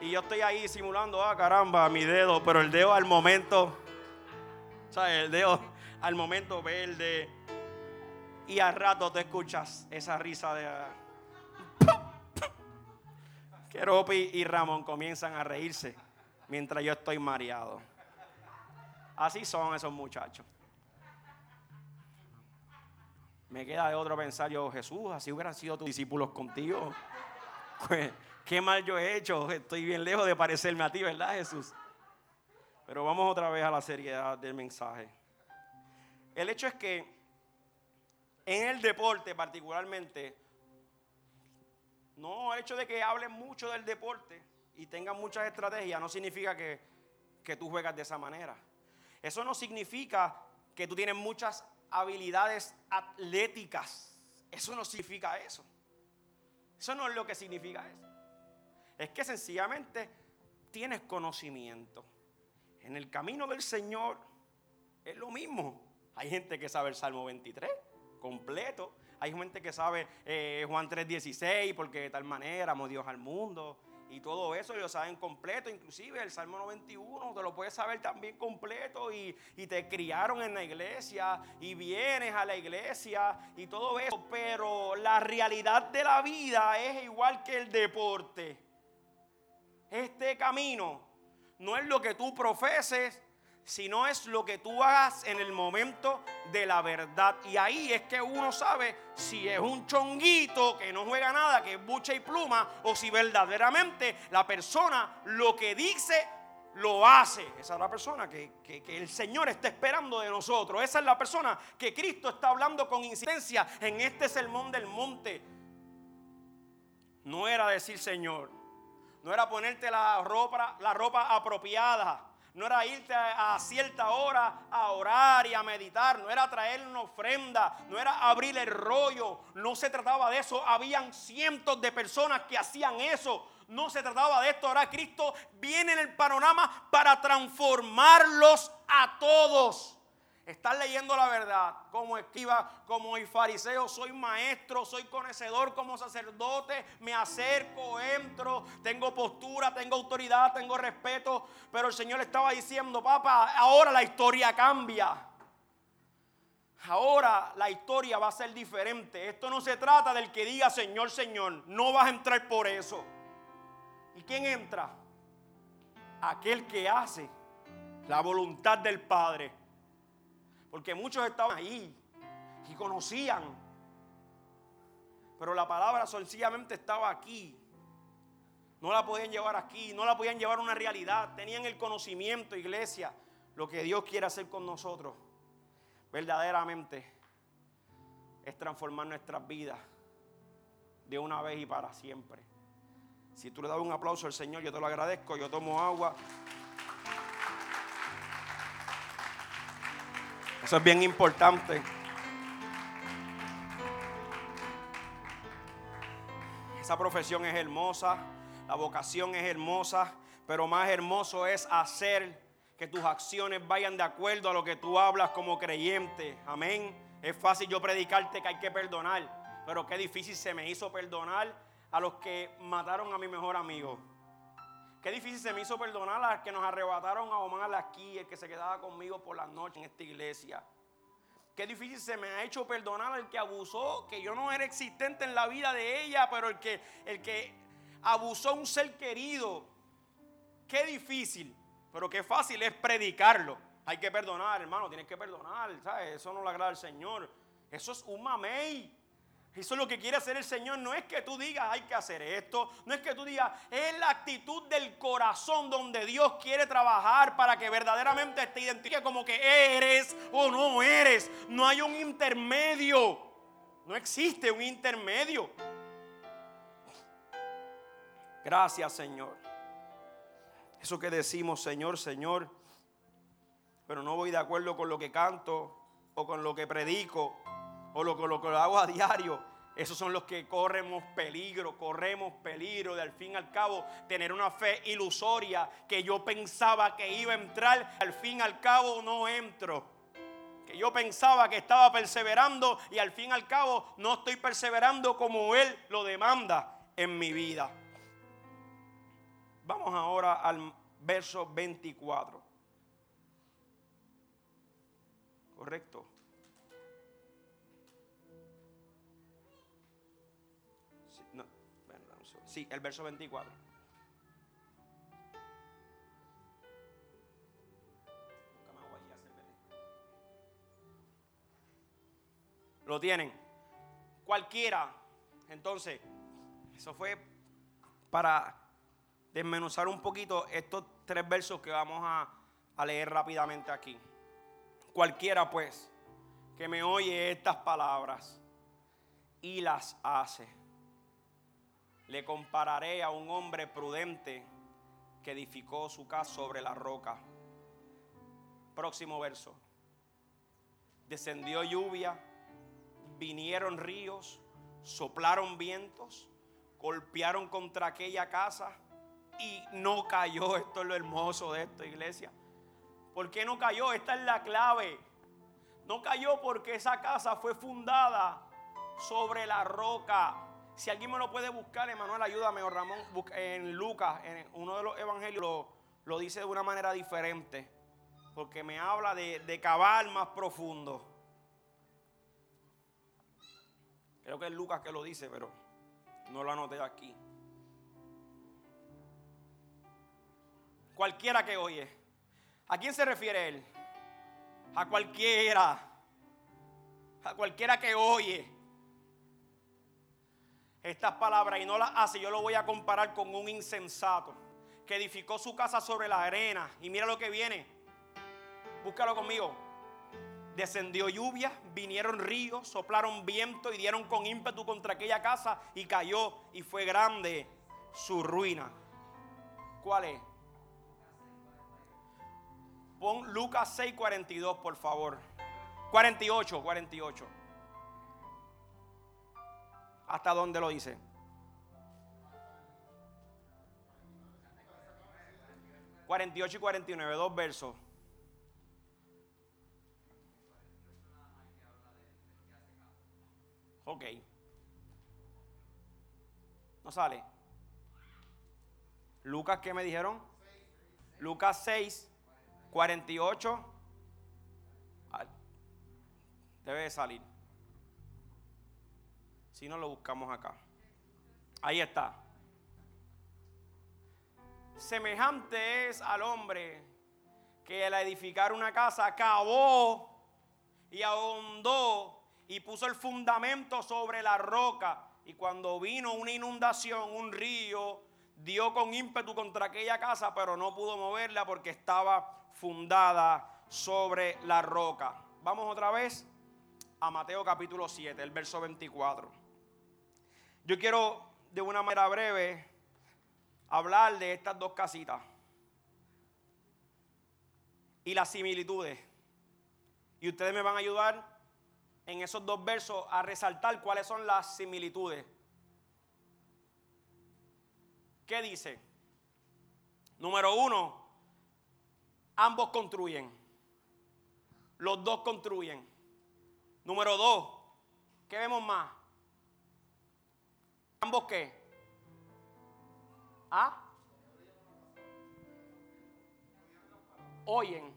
Y yo estoy ahí simulando, ah, caramba, mi dedo, pero el dedo al momento, ¿sabes? El dedo al momento verde. Y al rato te escuchas esa risa de. Keropi y Ramón comienzan a reírse mientras yo estoy mareado. Así son esos muchachos. Me queda de otro pensar yo, Jesús, así hubieran sido tus discípulos contigo. Pues, qué mal yo he hecho, estoy bien lejos de parecerme a ti, ¿verdad, Jesús? Pero vamos otra vez a la seriedad del mensaje. El hecho es que en el deporte particularmente, no el hecho de que hablen mucho del deporte y tengan muchas estrategias no significa que, que tú juegas de esa manera. Eso no significa que tú tienes muchas habilidades atléticas. Eso no significa eso. Eso no es lo que significa eso. Es que sencillamente tienes conocimiento. En el camino del Señor es lo mismo. Hay gente que sabe el Salmo 23 completo. Hay gente que sabe eh, Juan 3:16 porque de tal manera amó Dios al mundo. Y todo eso lo saben completo, inclusive el Salmo 91, te lo puedes saber también completo y, y, te criaron en la iglesia y vienes a la iglesia y todo eso. Pero la realidad de la vida es igual que el deporte. Este camino no es lo que tú profeses, sino es lo que tú hagas en el momento de la verdad. Y ahí es que uno sabe si es un chonguito que no juega nada, que es bucha y pluma, o si verdaderamente la persona lo que dice lo hace. Esa es la persona que, que, que, el Señor está esperando de nosotros. Esa es la persona que Cristo está hablando con incidencia en este sermón del monte. No era decir Señor, no era ponerte la ropa, la ropa apropiada no era irte a, cierta hora a orar y a meditar, no era traer una ofrenda, no era abrir el rollo, no se trataba de eso. Habían cientos de personas que hacían eso. No se trataba de esto. Ahora Cristo viene en el panorama para transformarlos a todos. Estás leyendo la verdad como esquiva, como el fariseo. Soy maestro, soy conocedor como sacerdote. Me acerco, entro, tengo postura, tengo autoridad, tengo respeto. Pero el Señor estaba diciendo, papá, ahora la historia cambia. Ahora la historia va a ser diferente. Esto no se trata del que diga Señor, Señor. No vas a entrar por eso. ¿Y quién entra? Aquel que hace la voluntad del Padre. Porque muchos estaban ahí y conocían. Pero la palabra sencillamente estaba aquí. No la podían llevar aquí, no la podían llevar a una realidad. Tenían el conocimiento, iglesia, lo que Dios quiere hacer con nosotros. Verdaderamente es transformar nuestras vidas de una vez y para siempre. Si tú le das un aplauso al Señor, yo te lo agradezco. Yo tomo agua. Eso es bien importante. Esa profesión es hermosa, la vocación es hermosa, pero más hermoso es hacer que tus acciones vayan de acuerdo a lo que tú hablas como creyente. Amén. Es fácil yo predicarte que hay que perdonar, pero qué difícil se me hizo perdonar a los que mataron a mi mejor amigo. Qué difícil se me hizo perdonar a los que nos arrebataron a Omar aquí, el que se quedaba conmigo por la noche en esta iglesia. Qué difícil se me ha hecho perdonar al que abusó, que yo no era existente en la vida de ella, pero el que, el que abusó a un ser querido. Qué difícil, pero qué fácil es predicarlo. Hay que perdonar, hermano, tienes que perdonar, ¿sabes? Eso no le agrada al Señor. Eso es un mamey. Eso es lo que quiere hacer el Señor. No es que tú digas hay que hacer esto. No es que tú digas, es la actitud del corazón donde Dios quiere trabajar para que verdaderamente te identifique como que eres o no eres. No hay un intermedio. No existe un intermedio. Gracias Señor. Eso que decimos, Señor, Señor, pero no voy de acuerdo con lo que canto o con lo que predico o lo, con lo que hago a diario. Esos son los que corremos peligro, corremos peligro de al fin al cabo tener una fe ilusoria que yo pensaba que iba a entrar, al fin y al cabo no entro. Que yo pensaba que estaba perseverando y al fin y al cabo no estoy perseverando como Él lo demanda en mi vida. Vamos ahora al verso 24. Correcto. Sí, el verso 24. Lo tienen. Cualquiera. Entonces, eso fue para desmenuzar un poquito estos tres versos que vamos a, a leer rápidamente aquí. Cualquiera pues que me oye estas palabras y las hace le compararé a un hombre prudente que edificó su casa sobre la roca. Próximo verso. Descendió lluvia, vinieron ríos, soplaron vientos, golpearon contra aquella casa y no cayó. Esto es lo hermoso de esta iglesia. ¿Por qué no cayó? Esta es la clave. No cayó porque esa casa fue fundada sobre la roca. Si alguien me lo puede buscar, Emanuel, ayúdame, o Ramón, en Lucas, en uno de los evangelios, lo, dice de una manera diferente, porque me habla de, de cavar más profundo. Creo que es Lucas que lo dice, pero no lo anoté aquí. Cualquiera que oye. ¿A quién se refiere él? A cualquiera. A cualquiera que oye estas palabras y no las hace, yo lo voy a comparar con un insensato que edificó su casa sobre la arena. Y mira lo que viene. Búscalo conmigo. Descendió lluvia, vinieron ríos, soplaron viento y dieron con ímpetu contra aquella casa y cayó y fue grande su ruina. ¿Cuál es? Pon Lucas 6:42, por favor. 48, 48. ¿Hasta dónde lo dice? ...48 y 49, dos versos. Ok. No sale. Lucas, ¿qué me dijeron? Lucas 6, 48. Debe de salir. Si no, lo buscamos acá. Ahí está. Semejante es al hombre que al edificar una casa cavó y ahondó y puso el fundamento sobre la roca. Y cuando vino una inundación, un río, dio con ímpetu contra aquella casa, pero no pudo moverla porque estaba fundada sobre la roca. Vamos otra vez a Mateo capítulo 7, el verso 24. Yo quiero de una manera breve hablar de estas dos casitas y las similitudes. Y ustedes me van a ayudar en esos dos versos a resaltar cuáles son las similitudes. ¿Qué dice? Número uno, ambos construyen. Los dos construyen. Número dos, ¿qué vemos más? ¿Ambos qué? ¿Ah? Oyen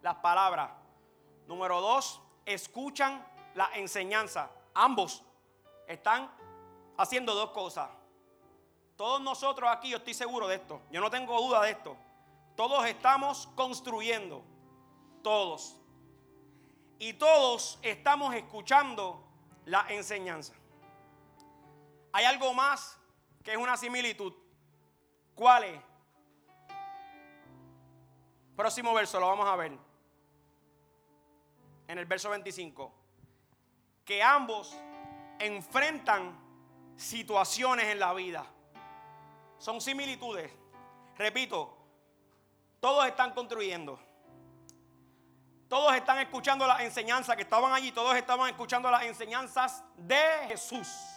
las palabras. Número dos, escuchan la enseñanza. Ambos están haciendo dos cosas. Todos nosotros aquí, yo estoy seguro de esto, yo no tengo duda de esto. Todos estamos construyendo, todos. Y todos estamos escuchando la enseñanza. Hay algo más que es una similitud. ¿Cuál es? Próximo verso, lo vamos a ver. En el verso 25. Que ambos enfrentan situaciones en la vida. Son similitudes. Repito, todos están construyendo. Todos están escuchando las enseñanzas que estaban allí. Todos estaban escuchando las enseñanzas de Jesús.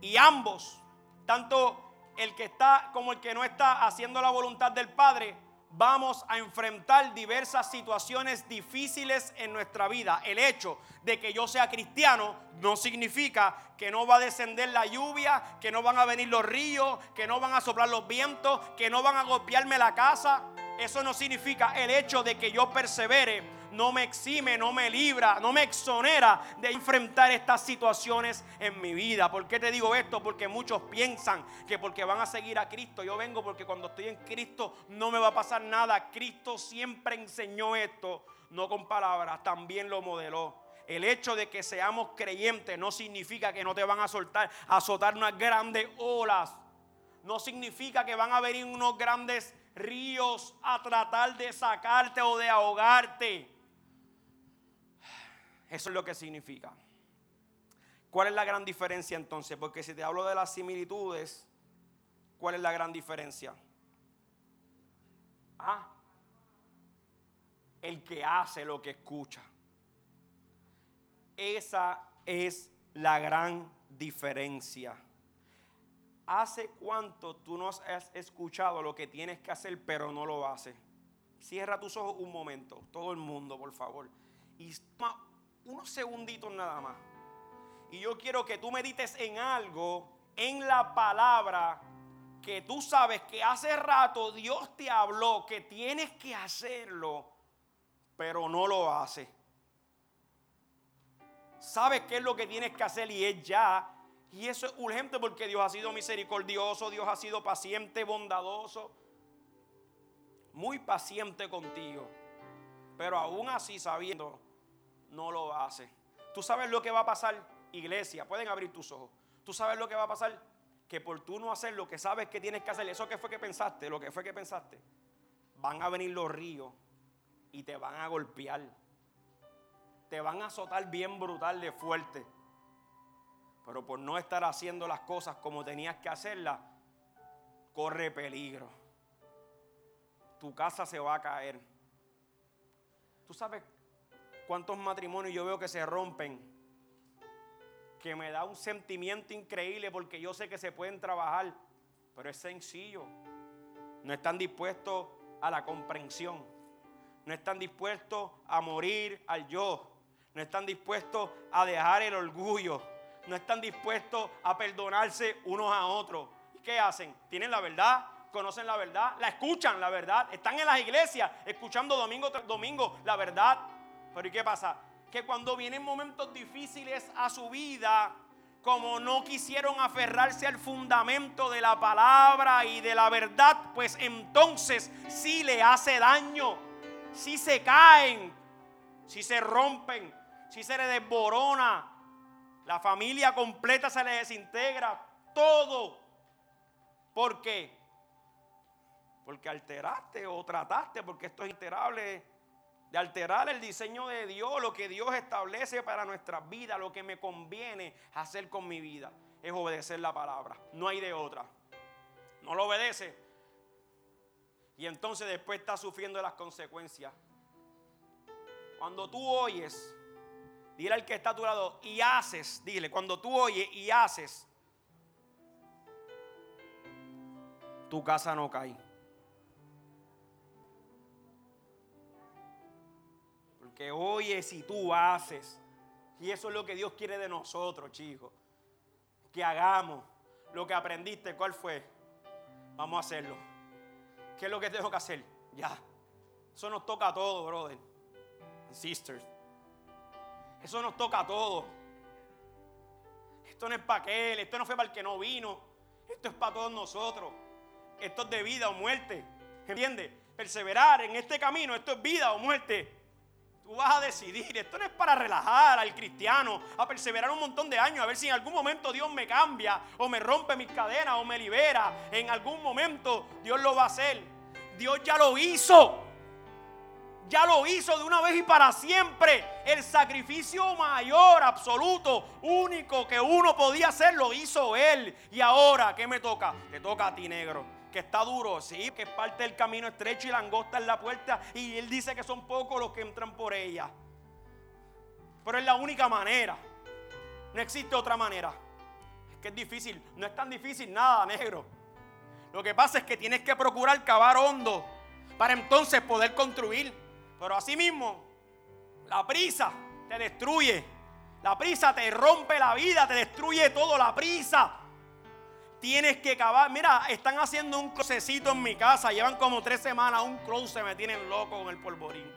Y ambos, tanto el que está como el que no está haciendo la voluntad del Padre, vamos a enfrentar diversas situaciones difíciles en nuestra vida. El hecho de que yo sea cristiano no significa que no va a descender la lluvia, que no van a venir los ríos, que no van a soplar los vientos, que no van a golpearme la casa. Eso no significa el hecho de que yo persevere no me exime, no me libra, no me exonera de enfrentar estas situaciones en mi vida. ¿Por qué te digo esto? Porque muchos piensan que porque van a seguir a Cristo, yo vengo porque cuando estoy en Cristo no me va a pasar nada. Cristo siempre enseñó esto, no con palabras, también lo modeló. El hecho de que seamos creyentes no significa que no te van a soltar, a azotar unas grandes olas. No significa que van a venir unos grandes ríos a tratar de sacarte o de ahogarte. Eso es lo que significa. ¿Cuál es la gran diferencia entonces? Porque si te hablo de las similitudes, ¿cuál es la gran diferencia? Ah, el que hace lo que escucha. Esa es la gran diferencia. ¿Hace cuánto tú no has escuchado lo que tienes que hacer, pero no lo haces? Cierra tus ojos un momento, todo el mundo, por favor. Y unos segunditos nada más. Y yo quiero que tú medites en algo, en la palabra, que tú sabes que hace rato Dios te habló, que tienes que hacerlo, pero no lo hace. Sabes qué es lo que tienes que hacer y es ya. Y eso es urgente porque Dios ha sido misericordioso, Dios ha sido paciente, bondadoso, muy paciente contigo. Pero aún así sabiendo no lo hace. Tú sabes lo que va a pasar, iglesia, pueden abrir tus ojos. Tú sabes lo que va a pasar, que por tú no hacer lo que sabes que tienes que hacer, eso que fue que pensaste, lo que fue que pensaste, van a venir los ríos y te van a golpear. Te van a azotar bien brutal de fuerte. Pero por no estar haciendo las cosas como tenías que hacerlas, corre peligro. Tu casa se va a caer. Tú sabes cuántos matrimonios yo veo que se rompen, que me da un sentimiento increíble porque yo sé que se pueden trabajar, pero es sencillo. No están dispuestos a la comprensión, no están dispuestos a morir al yo, no están dispuestos a dejar el orgullo, no están dispuestos a perdonarse unos a otros. ¿Y qué hacen? Tienen la verdad, conocen la verdad, la escuchan la verdad, están en las iglesias escuchando domingo tras domingo la verdad, pero ¿y qué pasa? Que cuando vienen momentos difíciles a su vida, como no quisieron aferrarse al fundamento de la palabra y de la verdad, pues entonces sí le hace daño, sí se caen, sí se rompen, sí se le desborona, la familia completa se le desintegra, todo. ¿Por qué? Porque alteraste o trataste, porque esto es alterable alterar el diseño de Dios, lo que Dios establece para nuestra vida, lo que me conviene hacer con mi vida, es obedecer la palabra. No hay de otra. No lo obedece. Y entonces después está sufriendo las consecuencias. Cuando tú oyes, dile al que está a tu lado y haces, dile, cuando tú oyes y haces, tu casa no cae. Que oyes y tú haces. Y eso es lo que Dios quiere de nosotros, chicos. Que hagamos lo que aprendiste. ¿Cuál fue? Vamos a hacerlo. ¿Qué es lo que tengo que hacer? Ya. Eso nos toca a todos, brother. Sisters. Eso nos toca a todos. Esto no es para aquel, esto no fue para el que no vino. Esto es para todos nosotros. Esto es de vida o muerte. ¿Entiendes? Perseverar en este camino, esto es vida o muerte. Tú vas a decidir. Esto no es para relajar al cristiano, a perseverar un montón de años, a ver si en algún momento Dios me cambia, o me rompe mis cadenas, o me libera. En algún momento Dios lo va a hacer. Dios ya lo hizo. Ya lo hizo de una vez y para siempre. El sacrificio mayor, absoluto, único que uno podía hacer, lo hizo Él. Y ahora, ¿qué me toca? Te toca a ti, negro que está duro, sí, que es parte del camino estrecho y la angosta en la puerta. Y él dice que son pocos los que entran por ella. Pero es la única manera. No existe otra manera. Es que es difícil. No es tan difícil nada, negro. Lo que pasa es que tienes que procurar cavar hondo para entonces poder construir. Pero así mismo, la prisa te destruye. La prisa te rompe la vida, te destruye todo. La prisa Tienes que cavar. Mira, están haciendo un closecito en mi casa. Llevan como tres semanas un closet. Me tienen loco con el polvorín.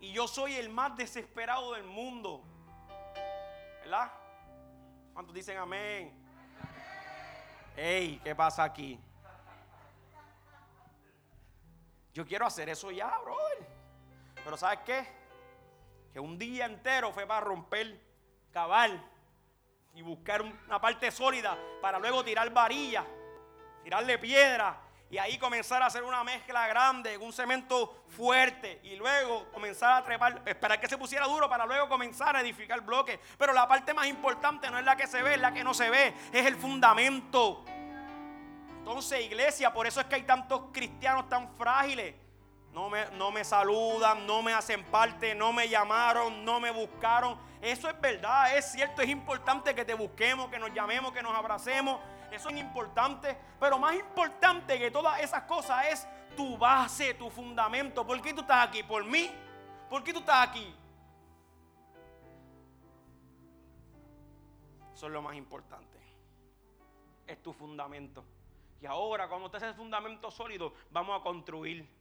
Y yo soy el más desesperado del mundo. ¿Verdad? ¿Cuántos dicen amén? Ey, ¿qué pasa aquí? Yo quiero hacer eso ya, brother. Pero ¿sabes qué? Que un día entero fue para romper, cavar y buscar una parte sólida para luego tirar varilla, tirarle piedra y ahí comenzar a hacer una mezcla grande, un cemento fuerte y luego comenzar a trepar, esperar que se pusiera duro para luego comenzar a edificar bloques. Pero la parte más importante no es la que se ve, es la que no se ve, es el fundamento. Entonces, iglesia, por eso es que hay tantos cristianos tan frágiles. No me, no me saludan, no me hacen parte, no me llamaron, no me buscaron. Eso es verdad, es cierto, es importante que te busquemos, que nos llamemos, que nos abracemos. Eso es importante. Pero más importante que todas esas cosas es tu base, tu fundamento. ¿Por qué tú estás aquí? ¿Por mí? ¿Por qué tú estás aquí? Eso es lo más importante. Es tu fundamento. Y ahora, cuando estés el fundamento sólido, vamos a construir.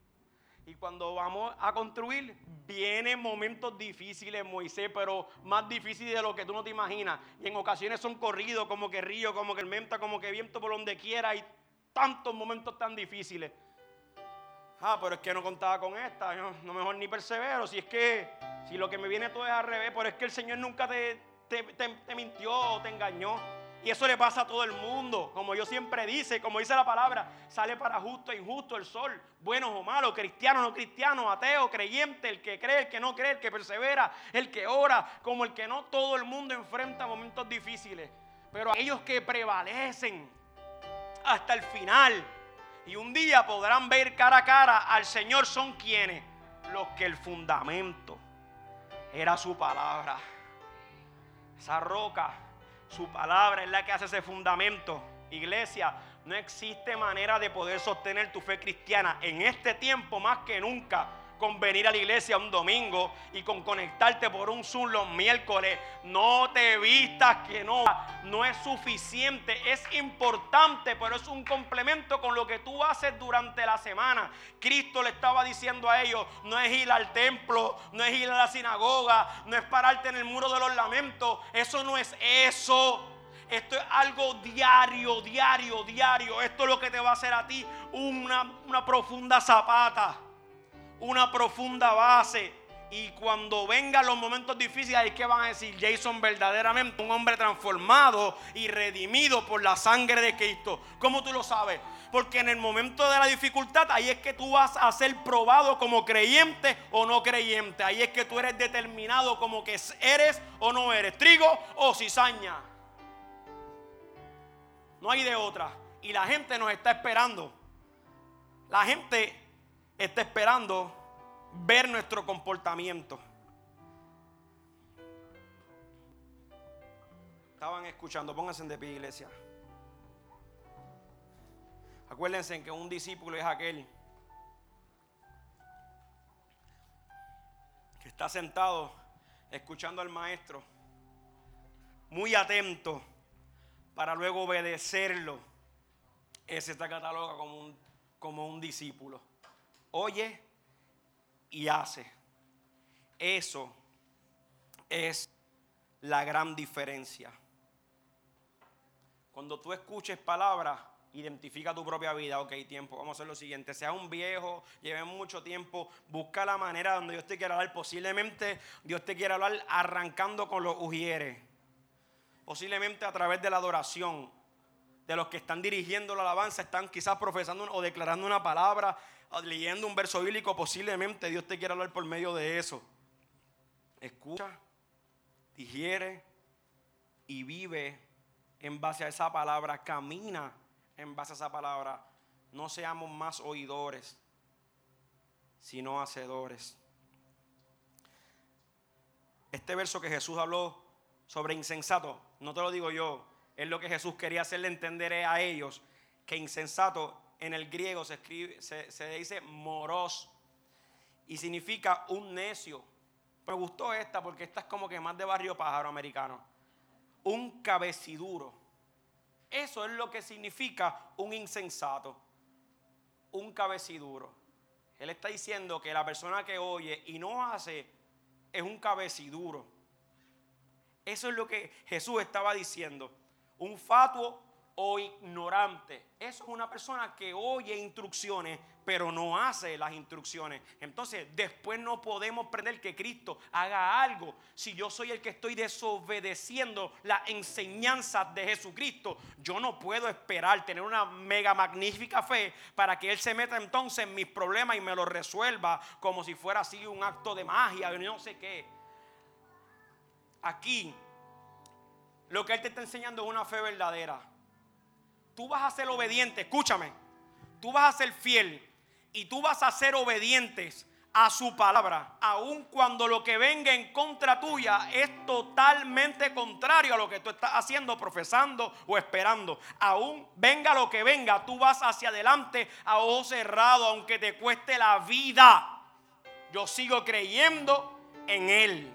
Y cuando vamos a construir, vienen momentos difíciles, Moisés, pero más difíciles de lo que tú no te imaginas. Y en ocasiones son corridos, como que río, como que menta, como que viento por donde quiera. Y tantos momentos tan difíciles. Ah, pero es que no contaba con esta. no mejor ni persevero. Si es que, si lo que me viene todo es al revés, pero es que el Señor nunca te, te, te mintió o te engañó. Y eso le pasa a todo el mundo. Como yo siempre dice, como dice la palabra, sale para justo e injusto el sol. Buenos o malos, cristiano no cristiano, ateo, creyente, el que cree, el que no cree, el que persevera, el que ora, como el que no, todo el mundo enfrenta momentos difíciles. Pero aquellos que prevalecen hasta el final y un día podrán ver cara a cara al Señor son quienes, los que el fundamento era su palabra. Esa roca su palabra es la que hace ese fundamento. Iglesia, no existe manera de poder sostener tu fe cristiana en este tiempo más que nunca con venir a la iglesia un domingo y con conectarte por un Zoom los miércoles. No te vistas que no, no es suficiente, es importante, pero es un complemento con lo que tú haces durante la semana. Cristo le estaba diciendo a ellos, no es ir al templo, no es ir a la sinagoga, no es pararte en el muro de los lamentos, eso no es eso. Esto es algo diario, diario, diario. Esto es lo que te va a hacer a ti una, una profunda zapata una profunda base. Y cuando vengan los momentos difíciles, ¿qué van a decir? Jason verdaderamente un hombre transformado y redimido por la sangre de Cristo. ¿Cómo tú lo sabes? Porque en el momento de la dificultad, ahí es que tú vas a ser probado como creyente o no creyente. Ahí es que tú eres determinado como que eres o no eres. Trigo o cizaña. No hay de otra. Y la gente nos está esperando. La gente está esperando ver nuestro comportamiento. Estaban escuchando, pónganse de pie, iglesia. Acuérdense que un discípulo es aquel está sentado escuchando al maestro, muy atento para luego obedecerlo. Ese está catalogado como un, como un discípulo. Oye y hace. Eso es la gran diferencia. Cuando tú escuches palabras, identifica tu propia vida. Ok, tiempo, vamos a hacer lo siguiente. Sea un viejo, lleve mucho tiempo, busca la manera donde Dios te quiera hablar. Posiblemente Dios te quiera hablar arrancando con los ujieres. Posiblemente a través de la adoración. De los que están dirigiendo la alabanza, están quizás profesando o declarando una palabra, leyendo un verso bíblico. Posiblemente Dios te quiera hablar por medio de eso. Escucha, digiere y vive en base a esa palabra. Camina en base a esa palabra. No seamos más oidores, sino hacedores. Este verso que Jesús habló sobre insensato, no te lo digo yo, es lo que Jesús quería hacerle entender a ellos, que insensato en el griego se, escribe, se, dice moros y significa un necio. Me gustó esta porque esta es como que más de barrio pájaro americano. Un cabeciduro. Eso es lo que significa un insensato, un cabeciduro. Él está diciendo que la persona que oye y no hace es un cabeciduro. Eso es lo que Jesús estaba diciendo. Un fatuo o ignorante. Eso es una persona que oye instrucciones, pero no hace las instrucciones. Entonces, después no podemos pretender que Cristo haga algo si yo soy el que estoy desobedeciendo la enseñanza de Jesucristo. Yo no puedo esperar tener una mega magnífica fe para que Él se meta entonces en mis problemas y me los resuelva como si fuera así un acto de magia, no sé qué. Aquí, lo que Él te está enseñando es una fe verdadera tú vas a ser obediente, escúchame, tú vas a ser fiel y tú vas a ser obedientes a su palabra, aun cuando lo que venga en contra tuya es totalmente contrario a lo que tú estás haciendo, profesando o esperando. Aún venga lo que venga, tú vas hacia adelante a ojo cerrado, aunque te cueste la vida. Yo sigo creyendo en Él.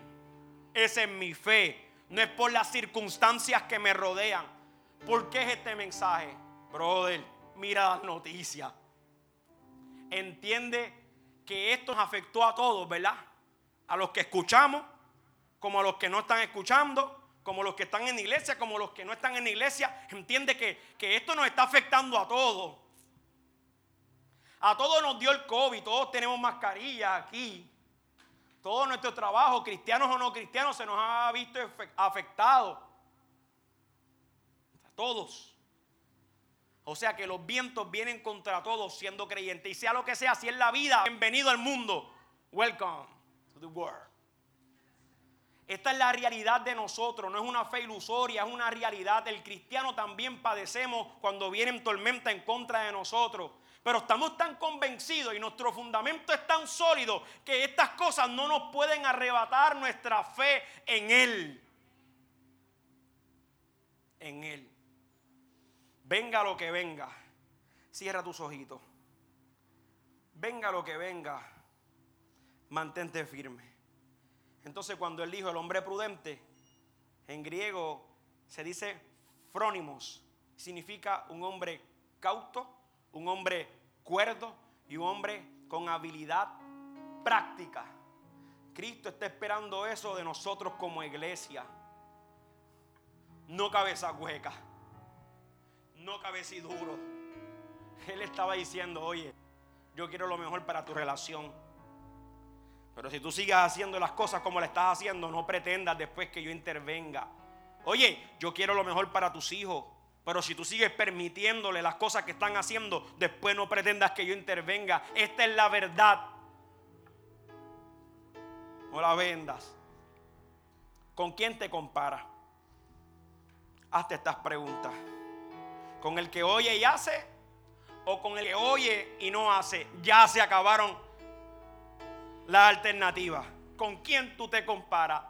Esa es mi fe. No es por las circunstancias que me rodean. ¿Por qué es este mensaje? Brother, mira las noticias. Entiende que esto nos afectó a todos, ¿verdad? A los que escuchamos, como a los que no están escuchando, como los que están en iglesia, como los que no están en iglesia. Entiende que, que esto nos está afectando a todos. A todos nos dio el COVID, todos tenemos mascarilla aquí. Todo nuestro trabajo, cristianos o no cristianos, se nos ha visto afectado todos. O sea que los vientos vienen contra todos siendo creyentes. Y sea lo que sea, si es la vida, bienvenido al mundo. Welcome to the world. Esta es la realidad de nosotros, no es una fe ilusoria, es una realidad. El cristiano también padecemos cuando vienen tormenta en contra de nosotros. Pero estamos tan convencidos y nuestro fundamento es tan sólido que estas cosas no nos pueden arrebatar nuestra fe en Él. En Él. Venga lo que venga. Cierra tus ojitos. Venga lo que venga. Mantente firme. Entonces cuando él dijo el hombre prudente, en griego se dice frónimos. Significa un hombre cauto, un hombre cuerdo y un hombre con habilidad práctica. Cristo está esperando eso de nosotros como iglesia. No cabeza hueca no duro. Él estaba diciendo, oye, yo quiero lo mejor para tu relación. Pero si tú sigues haciendo las cosas como le estás haciendo, no pretendas después que yo intervenga. Oye, yo quiero lo mejor para tus hijos. Pero si tú sigues permitiéndole las cosas que están haciendo, después no pretendas que yo intervenga. Esta es la verdad. No la vendas. ¿Con quién te compara? Hazte estas preguntas. ¿Con el que oye y hace? ¿O con el que oye y no hace? Ya se acabaron las alternativas. ¿Con quién tú te comparas?